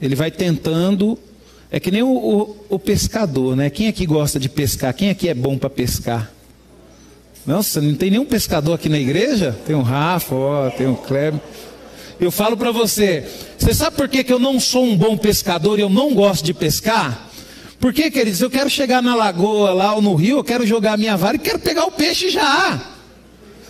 Ele vai tentando é que nem o, o, o, pescador, né? Quem aqui gosta de pescar? Quem aqui é bom para pescar? Nossa, não tem nenhum pescador aqui na igreja? Tem o Rafa, ó, tem o Kleber. Eu falo para você, você sabe por que, que eu não sou um bom pescador e eu não gosto de pescar? Porque, queridos, eu quero chegar na lagoa lá ou no rio, eu quero jogar minha vara e quero pegar o peixe já.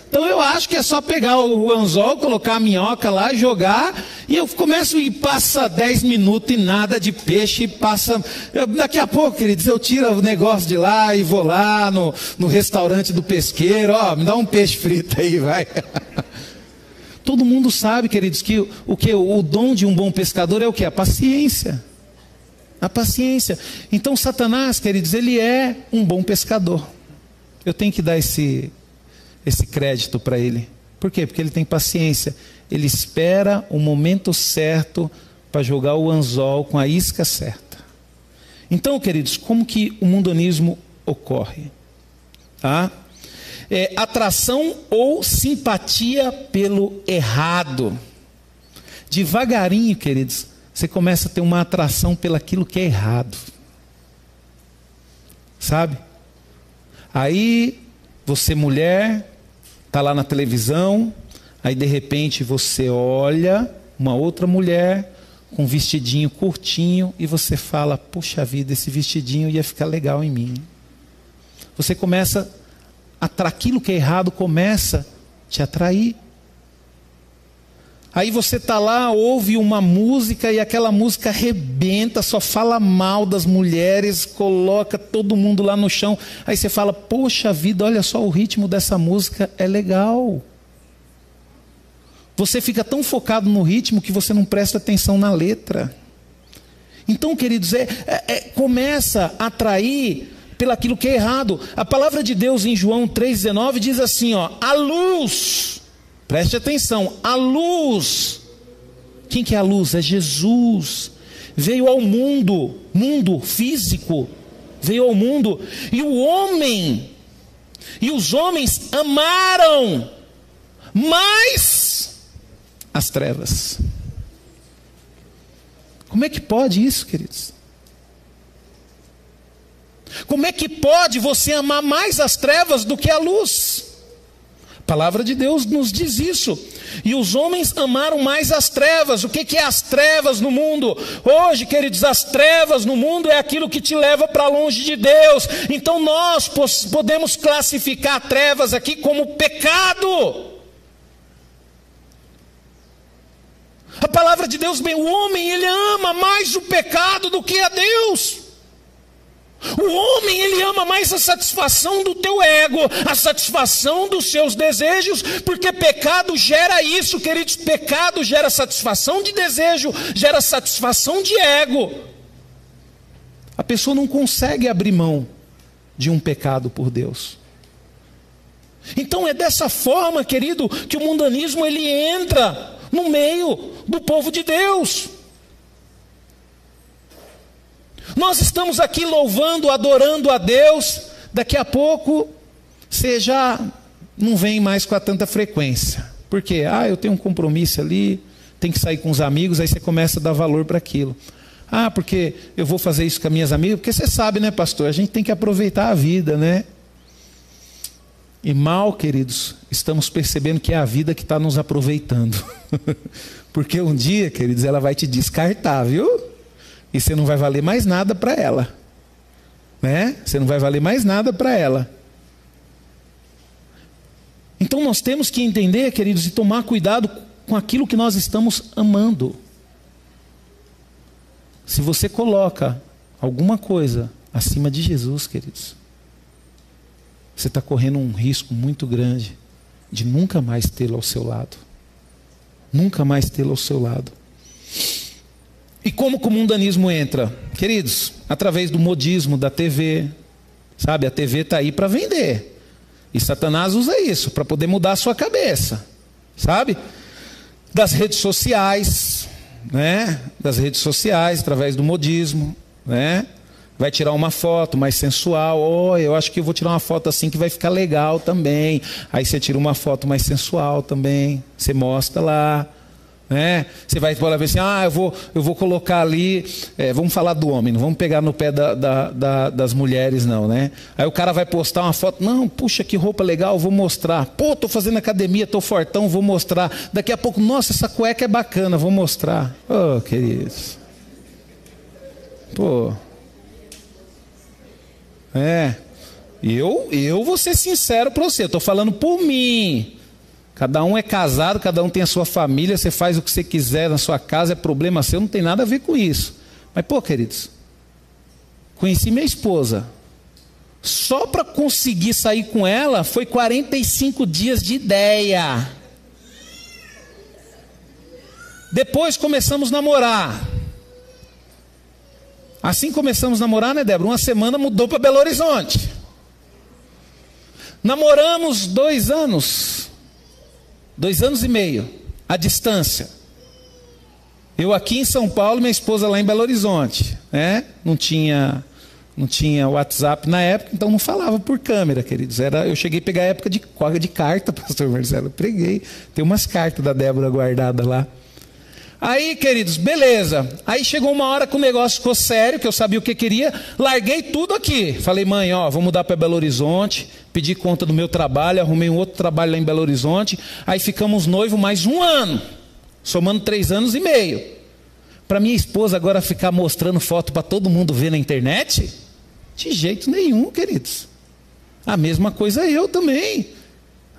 Então eu acho que é só pegar o anzol, colocar a minhoca lá, jogar, e eu começo e passa 10 minutos e nada de peixe, passa. Eu, daqui a pouco, queridos, eu tiro o negócio de lá e vou lá no, no restaurante do pesqueiro, ó, me dá um peixe frito aí, vai. Todo mundo sabe, queridos, que o que o dom de um bom pescador é o que? A paciência. A paciência. Então, Satanás, queridos, ele é um bom pescador. Eu tenho que dar esse, esse crédito para ele. Por quê? Porque ele tem paciência. Ele espera o momento certo para jogar o anzol com a isca certa. Então, queridos, como que o mundanismo ocorre? Tá? É, atração ou simpatia pelo errado. Devagarinho, queridos, você começa a ter uma atração pelaquilo que é errado. Sabe? Aí, você mulher, está lá na televisão, aí de repente você olha uma outra mulher com um vestidinho curtinho e você fala: Puxa vida, esse vestidinho ia ficar legal em mim. Você começa a aquilo que é errado começa a te atrair. Aí você está lá, ouve uma música e aquela música arrebenta, só fala mal das mulheres, coloca todo mundo lá no chão. Aí você fala: Poxa vida, olha só, o ritmo dessa música é legal. Você fica tão focado no ritmo que você não presta atenção na letra. Então, queridos, é, é, é começa a atrair pelaquilo que é errado. A palavra de Deus em João 3,19 diz assim: ó, a luz Preste atenção, a luz. Quem que é a luz? É Jesus. Veio ao mundo, mundo físico, veio ao mundo, e o homem, e os homens amaram mais as trevas. Como é que pode isso, queridos? Como é que pode você amar mais as trevas do que a luz? Palavra de Deus nos diz isso. E os homens amaram mais as trevas. O que, que é as trevas no mundo? Hoje, queridos, as trevas no mundo é aquilo que te leva para longe de Deus. Então nós podemos classificar trevas aqui como pecado. A palavra de Deus, bem, o homem ele ama mais o pecado do que a Deus. O homem, ele ama mais a satisfação do teu ego, a satisfação dos seus desejos, porque pecado gera isso, queridos. Pecado gera satisfação de desejo, gera satisfação de ego. A pessoa não consegue abrir mão de um pecado por Deus. Então é dessa forma, querido, que o mundanismo ele entra no meio do povo de Deus. Nós estamos aqui louvando, adorando a Deus, daqui a pouco você já não vem mais com tanta frequência. Por quê? Ah, eu tenho um compromisso ali, tem que sair com os amigos, aí você começa a dar valor para aquilo. Ah, porque eu vou fazer isso com as minhas amigas, porque você sabe, né, pastor? A gente tem que aproveitar a vida, né? E mal, queridos, estamos percebendo que é a vida que está nos aproveitando. porque um dia, queridos, ela vai te descartar, viu? E você não vai valer mais nada para ela. né? Você não vai valer mais nada para ela. Então nós temos que entender, queridos, e tomar cuidado com aquilo que nós estamos amando. Se você coloca alguma coisa acima de Jesus, queridos, você está correndo um risco muito grande de nunca mais tê-lo ao seu lado. Nunca mais tê-lo ao seu lado. E como que o mundanismo entra? Queridos, através do modismo da TV. Sabe, a TV está aí para vender. E Satanás usa isso para poder mudar a sua cabeça. Sabe? Das redes sociais, né? Das redes sociais, através do modismo, né? Vai tirar uma foto mais sensual. Oh, eu acho que eu vou tirar uma foto assim que vai ficar legal também. Aí você tira uma foto mais sensual também. Você mostra lá. Né? Você vai falar assim, ah, eu vou, eu vou colocar ali, é, vamos falar do homem, não vamos pegar no pé da, da, da, das mulheres, não, né? Aí o cara vai postar uma foto, não, puxa, que roupa legal, vou mostrar. Pô, tô fazendo academia, tô fortão, vou mostrar. Daqui a pouco, nossa, essa cueca é bacana, vou mostrar. Oh, queridos. Pô. É. Eu, eu vou ser sincero para você, estou falando por mim. Cada um é casado, cada um tem a sua família, você faz o que você quiser na sua casa, é problema seu, não tem nada a ver com isso. Mas, pô, queridos, conheci minha esposa. Só para conseguir sair com ela foi 45 dias de ideia. Depois começamos a namorar. Assim começamos a namorar, né, Débora? Uma semana mudou para Belo Horizonte. Namoramos dois anos. Dois anos e meio, à distância. Eu aqui em São Paulo, minha esposa lá em Belo Horizonte. Né? Não tinha não tinha WhatsApp na época, então não falava por câmera, queridos. Era, eu cheguei a pegar a época de, de carta, pastor Marcelo. Eu preguei. Tem umas cartas da Débora guardadas lá. Aí, queridos, beleza. Aí chegou uma hora que o negócio ficou sério, que eu sabia o que queria. Larguei tudo aqui. Falei, mãe, ó, vou mudar para Belo Horizonte. Pedi conta do meu trabalho, arrumei um outro trabalho lá em Belo Horizonte. Aí ficamos noivos mais um ano, somando três anos e meio. Para minha esposa agora ficar mostrando foto para todo mundo ver na internet? De jeito nenhum, queridos. A mesma coisa eu também.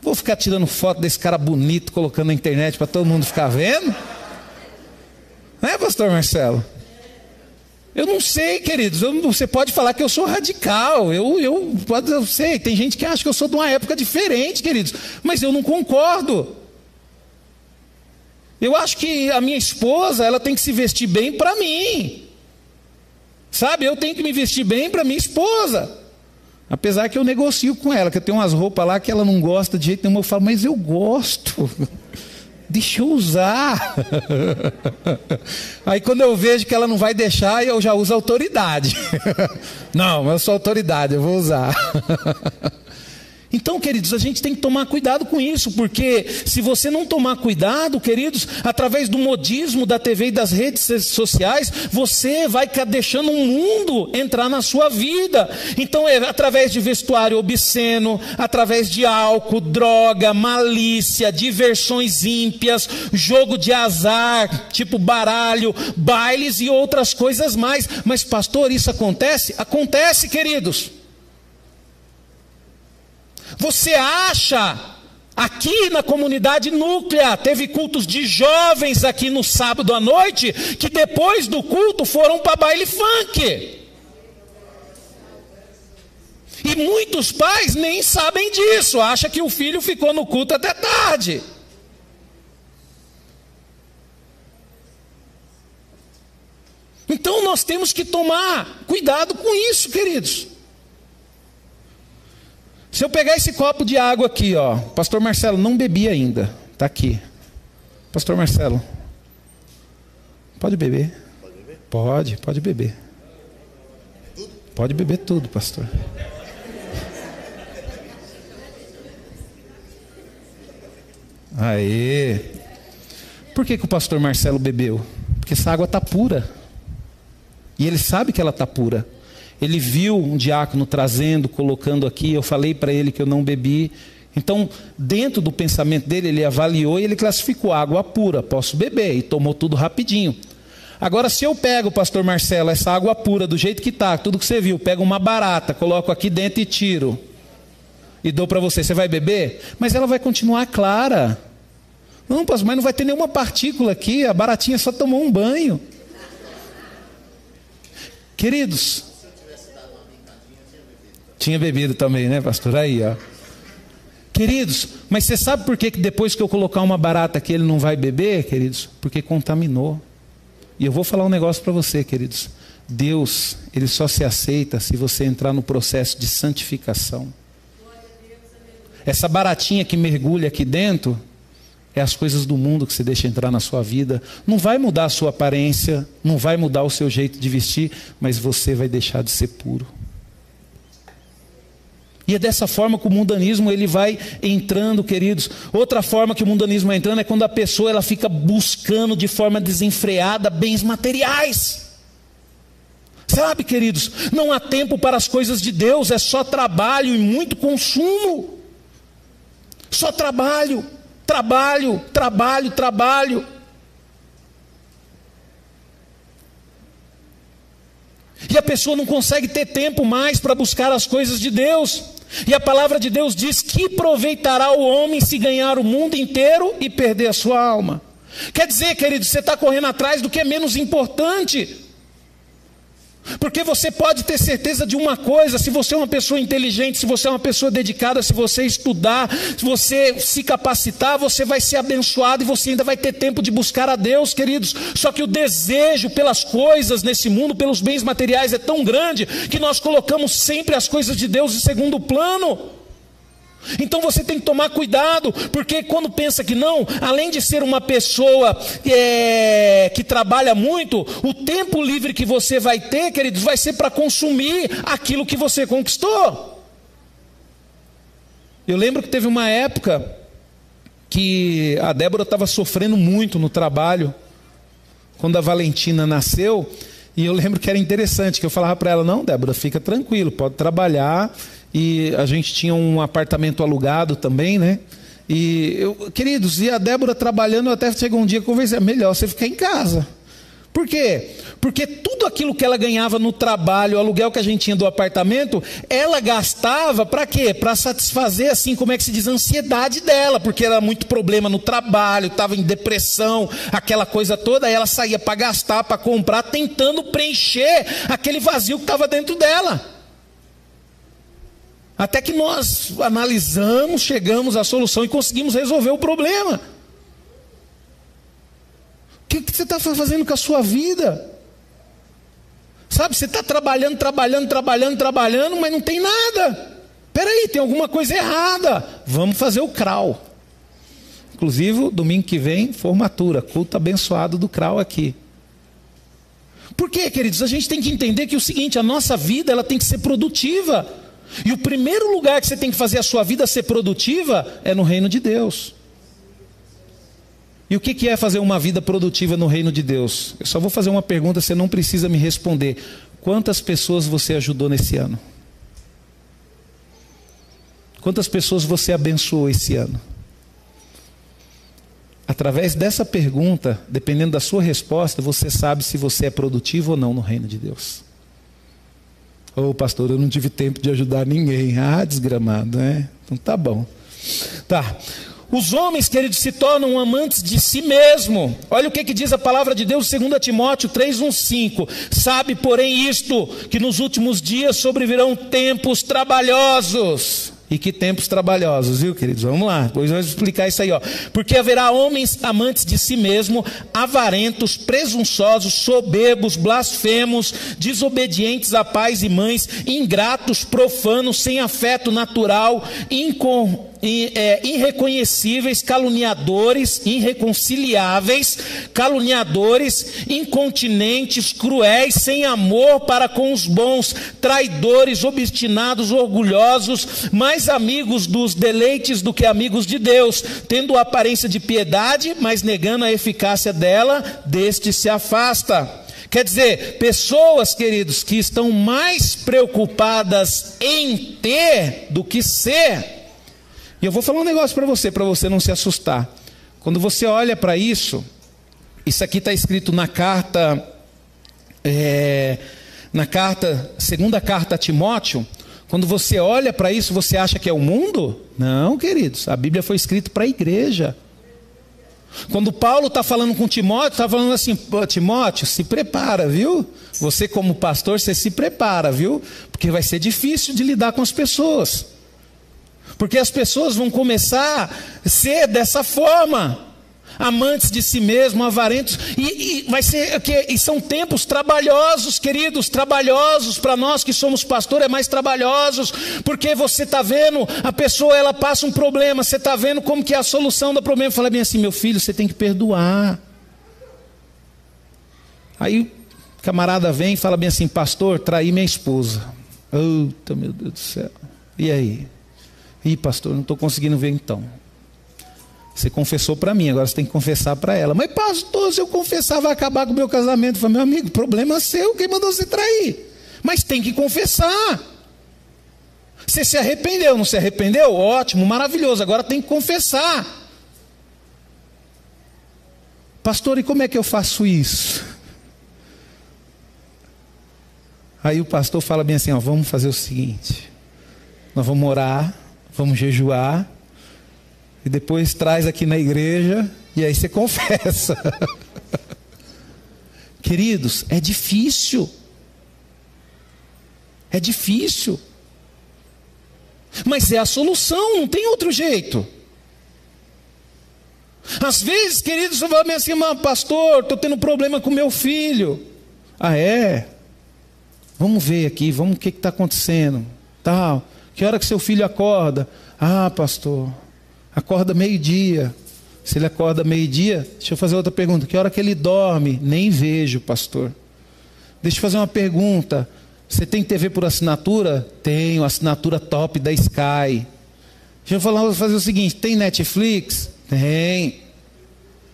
Vou ficar tirando foto desse cara bonito, colocando na internet para todo mundo ficar vendo? Né, pastor Marcelo? Eu não sei, queridos. Eu, você pode falar que eu sou radical. Eu, eu, eu sei. Tem gente que acha que eu sou de uma época diferente, queridos. Mas eu não concordo. Eu acho que a minha esposa ela tem que se vestir bem para mim. Sabe? Eu tenho que me vestir bem para minha esposa. Apesar que eu negocio com ela, que eu tenho umas roupas lá que ela não gosta de jeito nenhum. Eu falo, mas eu gosto. Deixa eu usar. Aí quando eu vejo que ela não vai deixar, eu já uso autoridade. Não, eu sou autoridade, eu vou usar. Então, queridos, a gente tem que tomar cuidado com isso, porque se você não tomar cuidado, queridos, através do modismo da TV e das redes sociais, você vai deixando um mundo entrar na sua vida. Então, é através de vestuário obsceno, através de álcool, droga, malícia, diversões ímpias, jogo de azar, tipo baralho, bailes e outras coisas mais. Mas, pastor, isso acontece? Acontece, queridos. Você acha Aqui na comunidade núclea, teve cultos de jovens aqui no sábado à noite, que depois do culto foram para baile funk. E muitos pais nem sabem disso, acham que o filho ficou no culto até tarde. Então nós temos que tomar cuidado com isso, queridos. Se eu pegar esse copo de água aqui, ó, Pastor Marcelo não bebi ainda, está aqui. Pastor Marcelo, pode beber? Pode? Pode, beber. Pode beber tudo, pastor. Aê! Por que, que o pastor Marcelo bebeu? Porque essa água está pura. E ele sabe que ela está pura. Ele viu um diácono trazendo, colocando aqui. Eu falei para ele que eu não bebi. Então, dentro do pensamento dele, ele avaliou e ele classificou água pura, posso beber, e tomou tudo rapidinho. Agora, se eu pego, pastor Marcelo, essa água pura, do jeito que está, tudo que você viu, pego uma barata, coloco aqui dentro e tiro, e dou para você, você vai beber? Mas ela vai continuar clara. Não, pastor, mas não vai ter nenhuma partícula aqui, a baratinha só tomou um banho. Queridos, tinha bebido também, né, pastor? Aí, ó. Queridos, mas você sabe por que depois que eu colocar uma barata aqui ele não vai beber, queridos? Porque contaminou. E eu vou falar um negócio para você, queridos. Deus, ele só se aceita se você entrar no processo de santificação. Essa baratinha que mergulha aqui dentro é as coisas do mundo que você deixa entrar na sua vida. Não vai mudar a sua aparência, não vai mudar o seu jeito de vestir, mas você vai deixar de ser puro. E é dessa forma que o mundanismo ele vai entrando, queridos. Outra forma que o mundanismo vai entrando é quando a pessoa ela fica buscando de forma desenfreada bens materiais. Sabe, queridos, não há tempo para as coisas de Deus, é só trabalho e muito consumo. Só trabalho, trabalho, trabalho, trabalho. E a pessoa não consegue ter tempo mais para buscar as coisas de Deus. E a palavra de Deus diz: que aproveitará o homem se ganhar o mundo inteiro e perder a sua alma? Quer dizer, querido, você está correndo atrás do que é menos importante. Porque você pode ter certeza de uma coisa: se você é uma pessoa inteligente, se você é uma pessoa dedicada, se você estudar, se você se capacitar, você vai ser abençoado e você ainda vai ter tempo de buscar a Deus, queridos. Só que o desejo pelas coisas nesse mundo, pelos bens materiais, é tão grande que nós colocamos sempre as coisas de Deus em segundo plano. Então você tem que tomar cuidado, porque quando pensa que não, além de ser uma pessoa é, que trabalha muito, o tempo livre que você vai ter, queridos, vai ser para consumir aquilo que você conquistou. Eu lembro que teve uma época que a Débora estava sofrendo muito no trabalho, quando a Valentina nasceu, e eu lembro que era interessante, que eu falava para ela, não, Débora, fica tranquilo, pode trabalhar e a gente tinha um apartamento alugado também, né? E eu, queridos, e a Débora trabalhando, até chegou um dia conversei, é melhor você ficar em casa. Por quê? Porque tudo aquilo que ela ganhava no trabalho, o aluguel que a gente tinha do apartamento, ela gastava para quê? Para satisfazer, assim, como é que se diz, a ansiedade dela, porque era muito problema no trabalho, estava em depressão, aquela coisa toda, ela saía para gastar, para comprar, tentando preencher aquele vazio que estava dentro dela. Até que nós analisamos, chegamos à solução e conseguimos resolver o problema. O que, que você está fazendo com a sua vida? Sabe, você está trabalhando, trabalhando, trabalhando, trabalhando, mas não tem nada. Peraí, tem alguma coisa errada. Vamos fazer o CRAU. Inclusive, domingo que vem, formatura, culto abençoado do CRAU aqui. Por quê, queridos? A gente tem que entender que o seguinte, a nossa vida ela tem que ser produtiva. E o primeiro lugar que você tem que fazer a sua vida ser produtiva é no reino de Deus. E o que é fazer uma vida produtiva no reino de Deus? Eu só vou fazer uma pergunta, você não precisa me responder. Quantas pessoas você ajudou nesse ano? Quantas pessoas você abençoou esse ano? Através dessa pergunta, dependendo da sua resposta, você sabe se você é produtivo ou não no reino de Deus. Ô oh, pastor, eu não tive tempo de ajudar ninguém. Ah, desgramado, né? Então tá bom. Tá. Os homens, queridos, se tornam amantes de si mesmo. Olha o que, que diz a palavra de Deus, 2 Timóteo 3, 1, 5. Sabe, porém, isto, que nos últimos dias sobrevirão tempos trabalhosos e que tempos trabalhosos, viu, queridos? Vamos lá, depois vamos explicar isso aí, ó. Porque haverá homens amantes de si mesmo, avarentos, presunçosos, soberbos, blasfemos, desobedientes a pais e mães, ingratos, profanos, sem afeto natural, é, irreconhecíveis, caluniadores, irreconciliáveis, caluniadores, incontinentes, cruéis, sem amor para com os bons, traidores, obstinados, orgulhosos, mais amigos dos deleites do que amigos de Deus, tendo aparência de piedade, mas negando a eficácia dela, deste se afasta. Quer dizer, pessoas, queridos, que estão mais preocupadas em ter do que ser, e eu vou falar um negócio para você, para você não se assustar. Quando você olha para isso, isso aqui está escrito na carta é, na carta, segunda carta a Timóteo, quando você olha para isso, você acha que é o mundo? Não, queridos, a Bíblia foi escrita para a igreja. Quando Paulo está falando com Timóteo, está falando assim: Timóteo, se prepara, viu? Você, como pastor, você se prepara, viu? Porque vai ser difícil de lidar com as pessoas. Porque as pessoas vão começar a ser dessa forma amantes de si mesmo, avarentos, e, e vai ser que e são tempos trabalhosos, queridos, trabalhosos para nós que somos pastor é mais trabalhosos, porque você está vendo a pessoa ela passa um problema, você está vendo como que é a solução do problema, fala bem assim, meu filho, você tem que perdoar. Aí camarada vem e fala bem assim, pastor, traí minha esposa. Eita, meu Deus do céu. E aí? Ih, pastor, não estou conseguindo ver então. Você confessou para mim, agora você tem que confessar para ela. Mas, pastor, se eu confessar, vai acabar com o meu casamento. Eu falei, meu amigo, problema seu, quem mandou você trair? Mas tem que confessar. Você se arrependeu, não se arrependeu? Ótimo, maravilhoso, agora tem que confessar. Pastor, e como é que eu faço isso? Aí o pastor fala bem assim: ó, vamos fazer o seguinte: nós vamos orar, vamos jejuar, e depois traz aqui na igreja e aí você confessa. Queridos, é difícil. É difícil. Mas é a solução, não tem outro jeito. Às vezes, queridos, você me assim, pastor, estou tendo problema com meu filho. Ah, é? Vamos ver aqui, vamos o que está acontecendo. Tal. Que hora que seu filho acorda? Ah, pastor, Acorda meio-dia. Se ele acorda meio-dia, deixa eu fazer outra pergunta. Que hora que ele dorme? Nem vejo, pastor. Deixa eu fazer uma pergunta. Você tem TV por assinatura? Tenho, assinatura top da Sky. Deixa eu falar, vou fazer o seguinte: tem Netflix? Tem.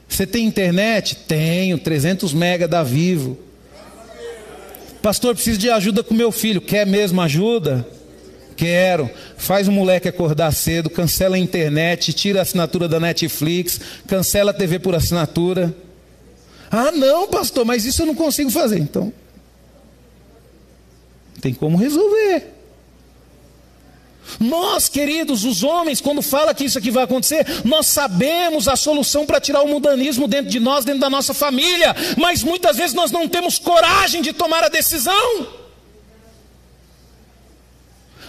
Você tem internet? Tenho, 300 mega da Vivo. Pastor, preciso de ajuda com meu filho. Quer mesmo ajuda? Quero. Faz o moleque acordar cedo, cancela a internet, tira a assinatura da Netflix, cancela a TV por assinatura. Ah, não, pastor, mas isso eu não consigo fazer. Então, tem como resolver. Nós, queridos, os homens, quando fala que isso aqui vai acontecer, nós sabemos a solução para tirar o mundanismo dentro de nós, dentro da nossa família, mas muitas vezes nós não temos coragem de tomar a decisão.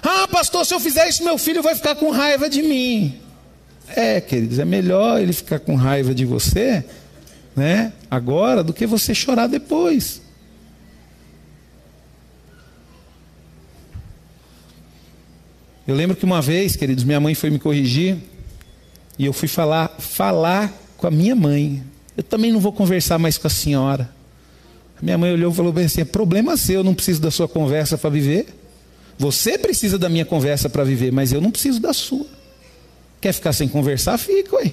Ah, pastor, se eu fizer isso, meu filho vai ficar com raiva de mim. É, queridos, é melhor ele ficar com raiva de você, né? Agora, do que você chorar depois. Eu lembro que uma vez, queridos, minha mãe foi me corrigir e eu fui falar, falar com a minha mãe. Eu também não vou conversar mais com a senhora. A minha mãe olhou e falou bem assim: é problema seu, eu não preciso da sua conversa para viver. Você precisa da minha conversa para viver, mas eu não preciso da sua. Quer ficar sem conversar? Fica, ué.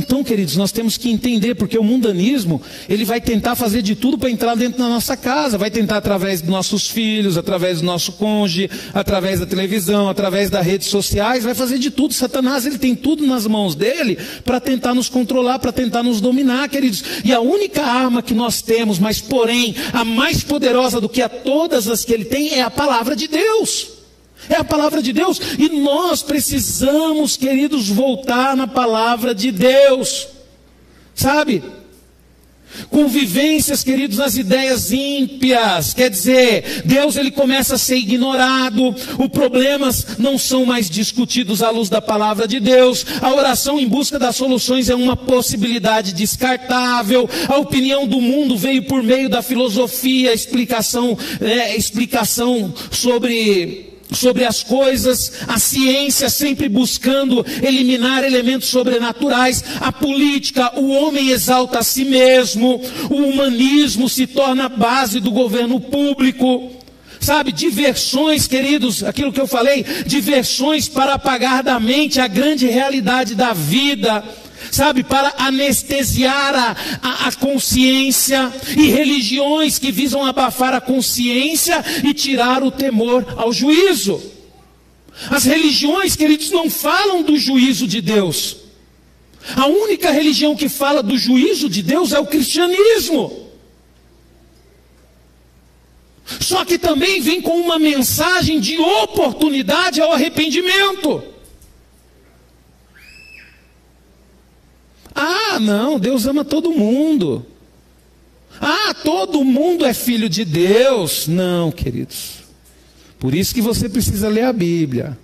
Então, queridos, nós temos que entender, porque o mundanismo, ele vai tentar fazer de tudo para entrar dentro da nossa casa, vai tentar através dos nossos filhos, através do nosso cônjuge, através da televisão, através das redes sociais, vai fazer de tudo. Satanás, ele tem tudo nas mãos dele para tentar nos controlar, para tentar nos dominar, queridos. E a única arma que nós temos, mas porém a mais poderosa do que a todas as que ele tem, é a palavra de Deus. É a palavra de Deus. E nós precisamos, queridos, voltar na palavra de Deus. Sabe? Convivências, queridos, nas ideias ímpias. Quer dizer, Deus ele começa a ser ignorado, os problemas não são mais discutidos à luz da palavra de Deus. A oração em busca das soluções é uma possibilidade descartável. A opinião do mundo veio por meio da filosofia, explicação, é, explicação sobre sobre as coisas, a ciência sempre buscando eliminar elementos sobrenaturais, a política, o homem exalta a si mesmo, o humanismo se torna a base do governo público. Sabe, diversões, queridos, aquilo que eu falei, diversões para apagar da mente a grande realidade da vida sabe, para anestesiar a, a, a, consciência, e religiões que visam abafar a consciência e tirar o temor ao juízo. As religiões, queridos, não falam do juízo de Deus. A única religião que fala do juízo de Deus é o cristianismo. Só que também vem com uma mensagem de oportunidade ao arrependimento. Ah, não, Deus ama todo mundo. Ah, todo mundo é filho de Deus. Não, queridos. Por isso que você precisa ler a Bíblia.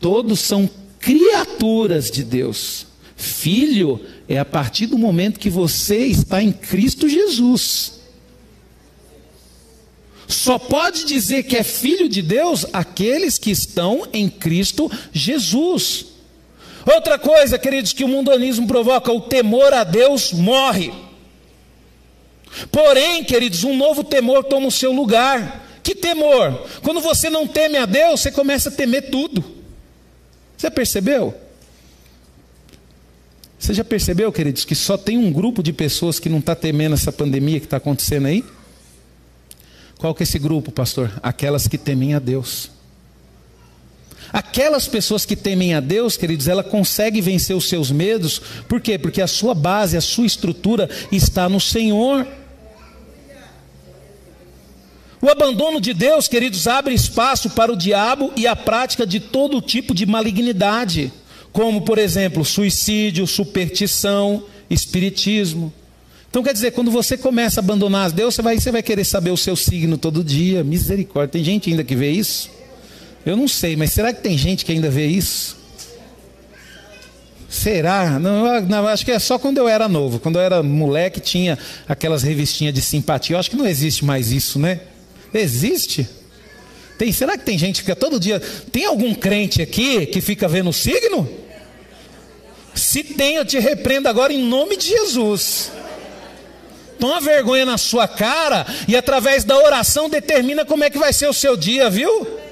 Todos são criaturas de Deus. Filho é a partir do momento que você está em Cristo Jesus. Só pode dizer que é filho de Deus aqueles que estão em Cristo Jesus. Outra coisa, queridos, que o mundanismo provoca, o temor a Deus morre. Porém, queridos, um novo temor toma o seu lugar. Que temor? Quando você não teme a Deus, você começa a temer tudo. Você percebeu? Você já percebeu, queridos, que só tem um grupo de pessoas que não está temendo essa pandemia que está acontecendo aí? Qual que é esse grupo, pastor? Aquelas que temem a Deus. Aquelas pessoas que temem a Deus, queridos, ela consegue vencer os seus medos, por quê? Porque a sua base, a sua estrutura está no Senhor. O abandono de Deus, queridos, abre espaço para o diabo e a prática de todo tipo de malignidade, como, por exemplo, suicídio, superstição, espiritismo. Então quer dizer, quando você começa a abandonar Deus, você vai, você vai querer saber o seu signo todo dia. Misericórdia. Tem gente ainda que vê isso? Eu não sei, mas será que tem gente que ainda vê isso? Será? Não, não, acho que é só quando eu era novo. Quando eu era moleque, tinha aquelas revistinhas de simpatia. Eu acho que não existe mais isso, né? Existe? Tem, será que tem gente que fica todo dia. Tem algum crente aqui que fica vendo o signo? Se tem, eu te repreendo agora em nome de Jesus. Toma vergonha na sua cara e através da oração determina como é que vai ser o seu dia, viu?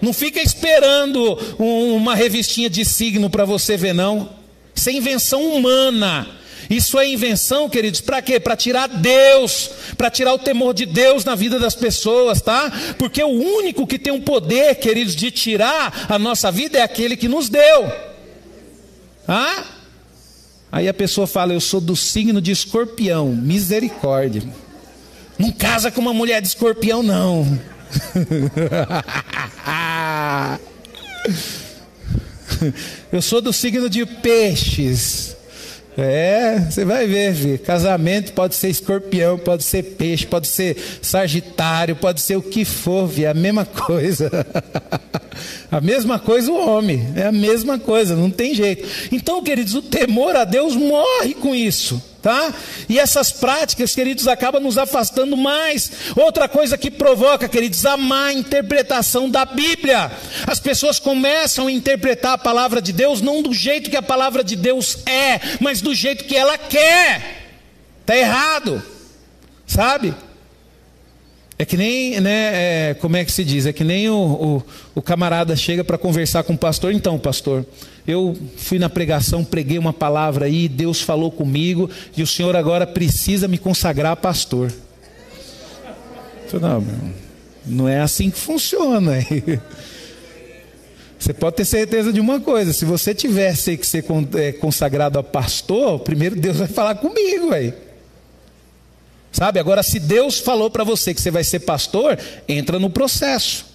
Não fica esperando um, uma revistinha de signo para você ver, não. Isso é invenção humana. Isso é invenção, queridos, para quê? Para tirar Deus, para tirar o temor de Deus na vida das pessoas, tá? Porque o único que tem o um poder, queridos, de tirar a nossa vida é aquele que nos deu. Ah? Aí a pessoa fala: Eu sou do signo de escorpião, misericórdia. Não casa com uma mulher de escorpião, não. Eu sou do signo de peixes. É, você vai ver, filho. Casamento pode ser escorpião, pode ser peixe, pode ser sagitário, pode ser o que for, filho. É a mesma coisa. a mesma coisa o homem. É a mesma coisa, não tem jeito. Então, queridos, o temor a Deus morre com isso tá? E essas práticas, queridos, acabam nos afastando mais. Outra coisa que provoca, queridos, a má interpretação da Bíblia. As pessoas começam a interpretar a palavra de Deus não do jeito que a palavra de Deus é, mas do jeito que ela quer. Tá errado, sabe? É que nem, né, é, como é que se diz? É que nem o, o, o camarada chega para conversar com o pastor. Então, pastor, eu fui na pregação, preguei uma palavra aí, Deus falou comigo, e o senhor agora precisa me consagrar pastor. Eu falei, não, não é assim que funciona. Você pode ter certeza de uma coisa: se você tivesse que ser é, consagrado a pastor, primeiro Deus vai falar comigo, aí. Sabe? Agora, se Deus falou para você que você vai ser pastor, entra no processo.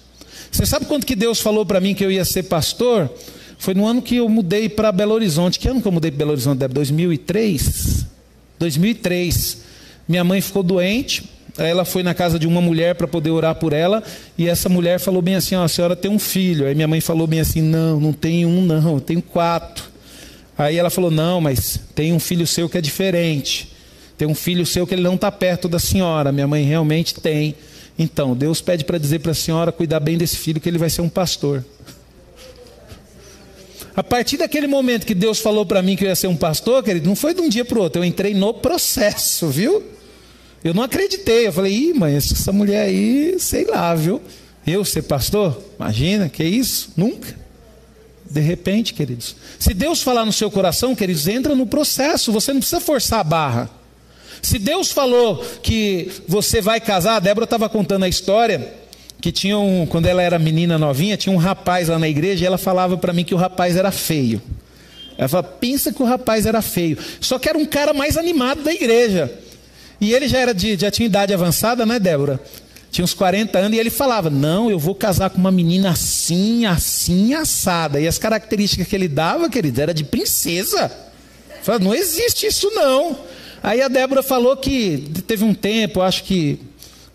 Você sabe quando que Deus falou para mim que eu ia ser pastor? Foi no ano que eu mudei para Belo Horizonte. Que ano que eu mudei para Belo Horizonte? 2003? 2003. Minha mãe ficou doente. Ela foi na casa de uma mulher para poder orar por ela. E essa mulher falou bem assim: ó, a senhora tem um filho. Aí minha mãe falou bem assim: não, não tem um, não, eu tenho quatro. Aí ela falou: não, mas tem um filho seu que é diferente. Tem um filho seu que ele não está perto da senhora. Minha mãe realmente tem. Então, Deus pede para dizer para a senhora cuidar bem desse filho, que ele vai ser um pastor. A partir daquele momento que Deus falou para mim que eu ia ser um pastor, querido, não foi de um dia para o outro, eu entrei no processo, viu? Eu não acreditei, eu falei, ih, mãe, essa mulher aí, sei lá, viu? Eu ser pastor? Imagina, que isso? Nunca. De repente, queridos. Se Deus falar no seu coração, queridos, entra no processo, você não precisa forçar a barra. Se Deus falou que você vai casar, a Débora estava contando a história que tinha um, quando ela era menina novinha, tinha um rapaz lá na igreja e ela falava para mim que o rapaz era feio. Ela fala, pensa que o rapaz era feio. Só que era um cara mais animado da igreja. E ele já era de, já tinha idade avançada, né, Débora? Tinha uns 40 anos e ele falava: Não, eu vou casar com uma menina assim, assim, assada. E as características que ele dava, querido, era de princesa. Fala, não existe isso não. Aí a Débora falou que teve um tempo, acho que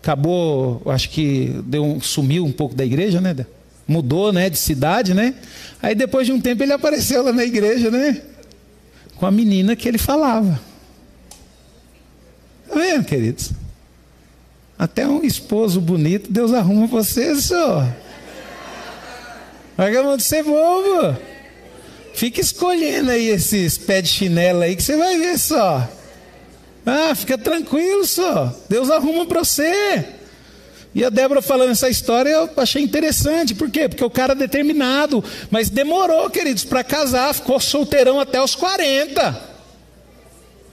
acabou, acho que deu um, sumiu um pouco da igreja, né? Mudou, né, de cidade, né? Aí depois de um tempo ele apareceu lá na igreja, né? Com a menina que ele falava. Tá vendo, queridos? Até um esposo bonito, Deus arruma você, só. Larga de ser bobo. Fica escolhendo aí esses pés de chinelo aí que você vai ver só. Ah, fica tranquilo só. Deus arruma para você. E a Débora falando essa história eu achei interessante. Por quê? Porque o cara é determinado. Mas demorou, queridos, para casar. Ficou solteirão até os 40.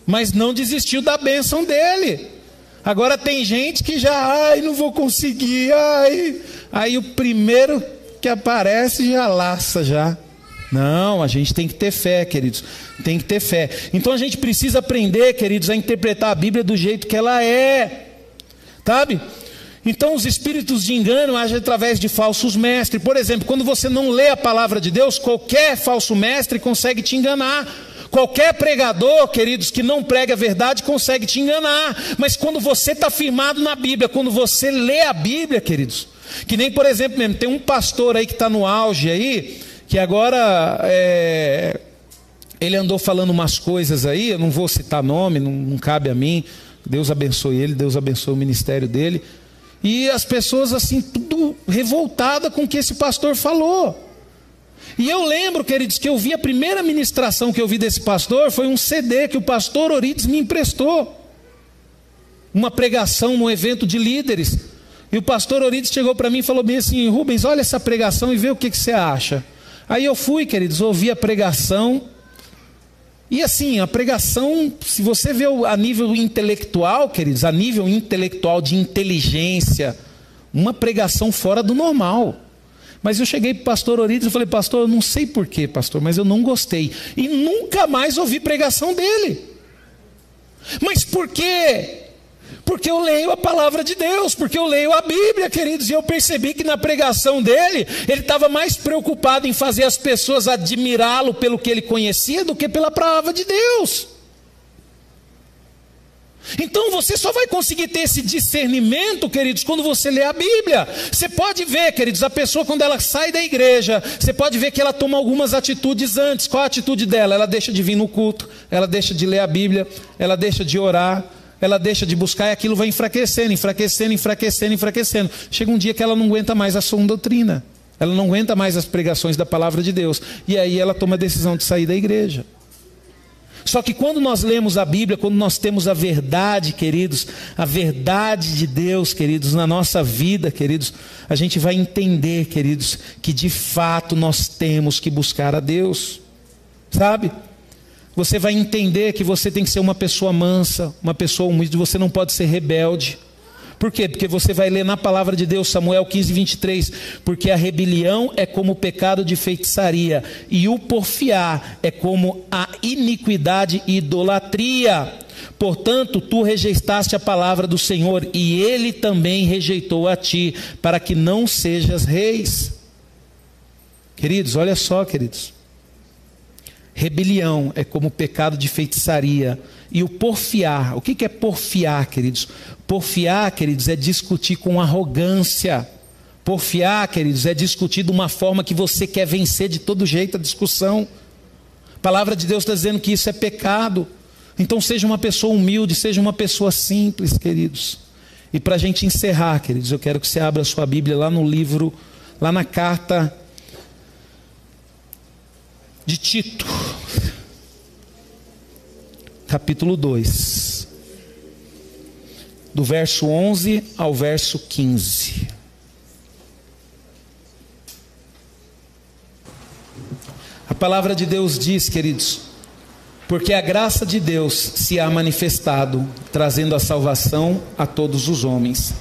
Mas não desistiu da bênção dele. Agora tem gente que já, ai, não vou conseguir, ai. Aí o primeiro que aparece já laça já. Não, a gente tem que ter fé, queridos. Tem que ter fé. Então a gente precisa aprender, queridos, a interpretar a Bíblia do jeito que ela é. Sabe? Então os espíritos de engano agem através de falsos mestres. Por exemplo, quando você não lê a palavra de Deus, qualquer falso mestre consegue te enganar. Qualquer pregador, queridos, que não prega a verdade, consegue te enganar. Mas quando você está firmado na Bíblia, quando você lê a Bíblia, queridos, que nem, por exemplo, mesmo, tem um pastor aí que está no auge aí, que agora é, ele andou falando umas coisas aí, eu não vou citar nome, não, não cabe a mim. Deus abençoe ele, Deus abençoe o ministério dele. E as pessoas assim, tudo revoltada com o que esse pastor falou. E eu lembro, queridos, que eu vi a primeira ministração que eu vi desse pastor foi um CD que o pastor Orides me emprestou. Uma pregação no evento de líderes. E o pastor Orides chegou para mim e falou bem assim: Rubens, olha essa pregação e vê o que, que você acha. Aí eu fui, queridos, ouvi a pregação. E assim, a pregação, se você vê a nível intelectual, queridos, a nível intelectual de inteligência, uma pregação fora do normal. Mas eu cheguei para o pastor Orides e falei, pastor, eu não sei porquê, pastor, mas eu não gostei. E nunca mais ouvi pregação dele. Mas por quê? Porque eu leio a palavra de Deus, porque eu leio a Bíblia, queridos, e eu percebi que na pregação dele, ele estava mais preocupado em fazer as pessoas admirá-lo pelo que ele conhecia do que pela palavra de Deus. Então você só vai conseguir ter esse discernimento, queridos, quando você lê a Bíblia. Você pode ver, queridos, a pessoa quando ela sai da igreja, você pode ver que ela toma algumas atitudes antes. Qual a atitude dela? Ela deixa de vir no culto, ela deixa de ler a Bíblia, ela deixa de orar, ela deixa de buscar e aquilo vai enfraquecendo, enfraquecendo, enfraquecendo, enfraquecendo. Chega um dia que ela não aguenta mais a sua doutrina. Ela não aguenta mais as pregações da palavra de Deus. E aí ela toma a decisão de sair da igreja. Só que quando nós lemos a Bíblia, quando nós temos a verdade, queridos, a verdade de Deus, queridos, na nossa vida, queridos, a gente vai entender, queridos, que de fato nós temos que buscar a Deus. Sabe? Você vai entender que você tem que ser uma pessoa mansa, uma pessoa humilde, você não pode ser rebelde. Por quê? Porque você vai ler na palavra de Deus, Samuel 15, 23. Porque a rebelião é como o pecado de feitiçaria, e o porfiar é como a iniquidade e idolatria. Portanto, tu rejeitaste a palavra do Senhor, e ele também rejeitou a ti, para que não sejas reis. Queridos, olha só, queridos. Rebelião é como pecado de feitiçaria. E o porfiar, o que é porfiar, queridos? Porfiar, queridos, é discutir com arrogância. Porfiar, queridos, é discutir de uma forma que você quer vencer de todo jeito a discussão. A palavra de Deus está dizendo que isso é pecado. Então seja uma pessoa humilde, seja uma pessoa simples, queridos. E para a gente encerrar, queridos, eu quero que você abra a sua Bíblia lá no livro, lá na carta de Tito, capítulo 2, do verso 11 ao verso 15. A palavra de Deus diz, queridos, porque a graça de Deus se há manifestado, trazendo a salvação a todos os homens,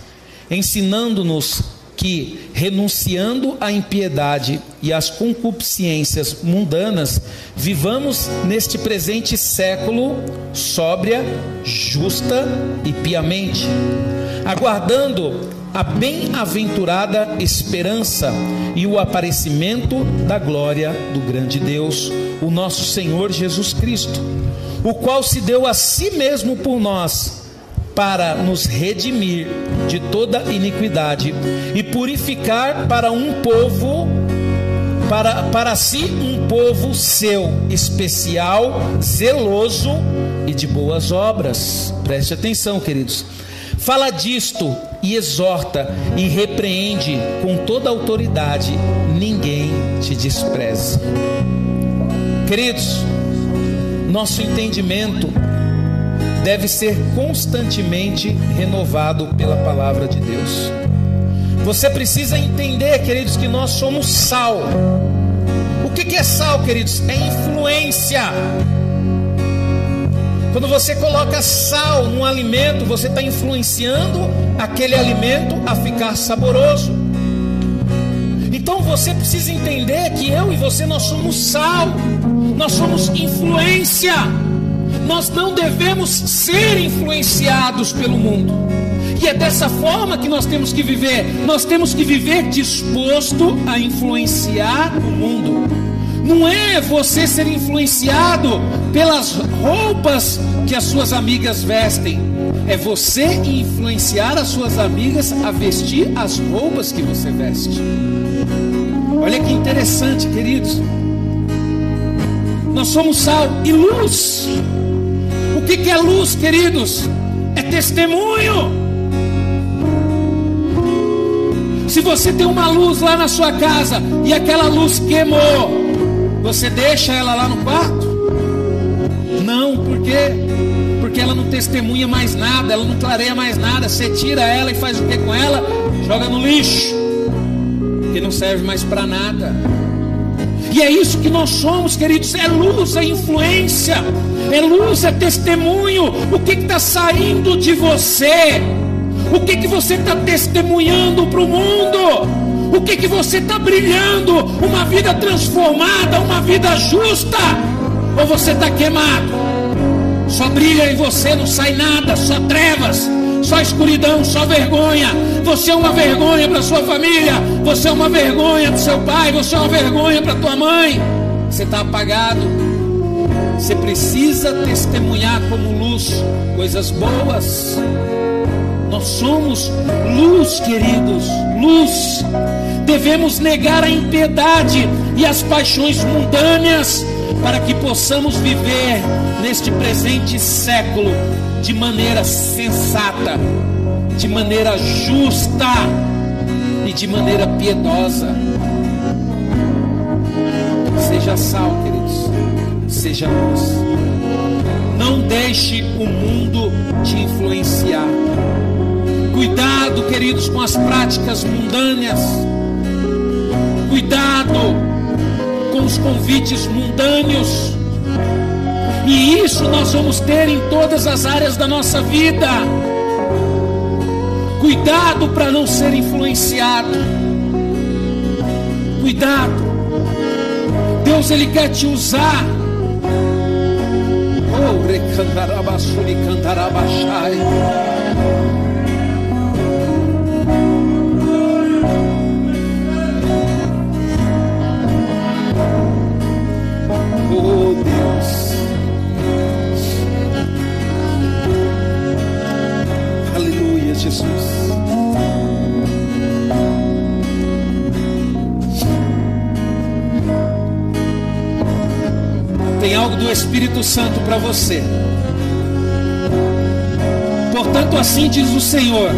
ensinando-nos que renunciando à impiedade e às concupiscências mundanas, vivamos neste presente século sóbria, justa e piamente, aguardando a bem-aventurada esperança e o aparecimento da glória do grande Deus, o nosso Senhor Jesus Cristo, o qual se deu a si mesmo por nós para nos redimir de toda iniquidade e purificar para um povo para, para si um povo seu, especial, zeloso e de boas obras. Preste atenção, queridos. Fala disto e exorta e repreende com toda autoridade, ninguém te despreze. Queridos, nosso entendimento deve ser constantemente renovado pela palavra de Deus. Você precisa entender, queridos, que nós somos sal. O que é sal, queridos? É influência. Quando você coloca sal num alimento, você está influenciando aquele alimento a ficar saboroso. Então você precisa entender que eu e você nós somos sal, nós somos influência. Nós não devemos ser influenciados pelo mundo. E é dessa forma que nós temos que viver. Nós temos que viver disposto a influenciar o mundo. Não é você ser influenciado pelas roupas que as suas amigas vestem. É você influenciar as suas amigas a vestir as roupas que você veste. Olha que interessante, queridos. Nós somos sal e luz que, que é luz, queridos? É testemunho. Se você tem uma luz lá na sua casa e aquela luz queimou, você deixa ela lá no quarto? Não, por quê? Porque ela não testemunha mais nada, ela não clareia mais nada. Você tira ela e faz o que com ela? Joga no lixo, que não serve mais para nada. E é isso que nós somos, queridos: é luz, é influência, é luz, é testemunho. O que está saindo de você? O que, que você está testemunhando para o mundo? O que, que você está brilhando? Uma vida transformada, uma vida justa? Ou você está queimado? Só brilha em você, não sai nada, só trevas só escuridão, só vergonha. Você é uma vergonha para sua família, você é uma vergonha para seu pai, você é uma vergonha para tua mãe. Você está apagado. Você precisa testemunhar como luz coisas boas. Nós somos luz, queridos, luz. Devemos negar a impiedade e as paixões mundâneas para que possamos viver neste presente século de maneira sensata, de maneira justa e de maneira piedosa. Seja sal, queridos, seja luz. Não deixe o mundo te influenciar. Cuidado, queridos, com as práticas mundâneas. Cuidado os convites mundâneos. E isso nós vamos ter em todas as áreas da nossa vida. Cuidado para não ser influenciado. Cuidado. Deus ele quer te usar. Oh. Do Espírito Santo para você. Portanto, assim diz o Senhor: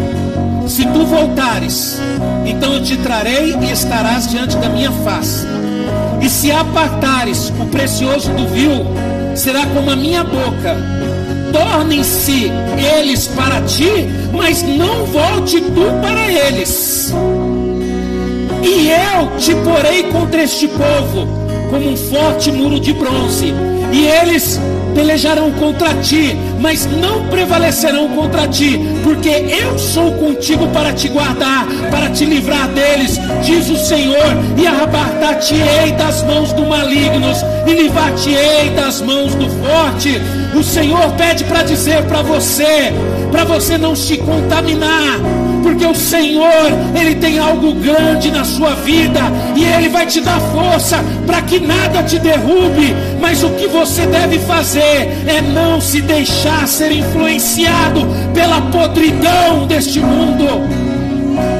Se tu voltares, então eu te trarei e estarás diante da minha face. E se apartares o precioso do vil, será como a minha boca. Tornem-se eles para ti, mas não volte tu para eles. E eu te porei contra este povo como um forte muro de bronze, e eles pelejarão contra ti, mas não prevalecerão contra ti, porque eu sou contigo para te guardar, para te livrar deles, diz o Senhor, e arrebatar-te-ei das mãos do malignos, e livrar-te-ei das mãos do forte. O Senhor pede para dizer para você, para você não se contaminar, porque o Senhor, Ele tem algo grande na sua vida e Ele vai te dar força para que nada te derrube. Mas o que você deve fazer é não se deixar ser influenciado pela podridão deste mundo.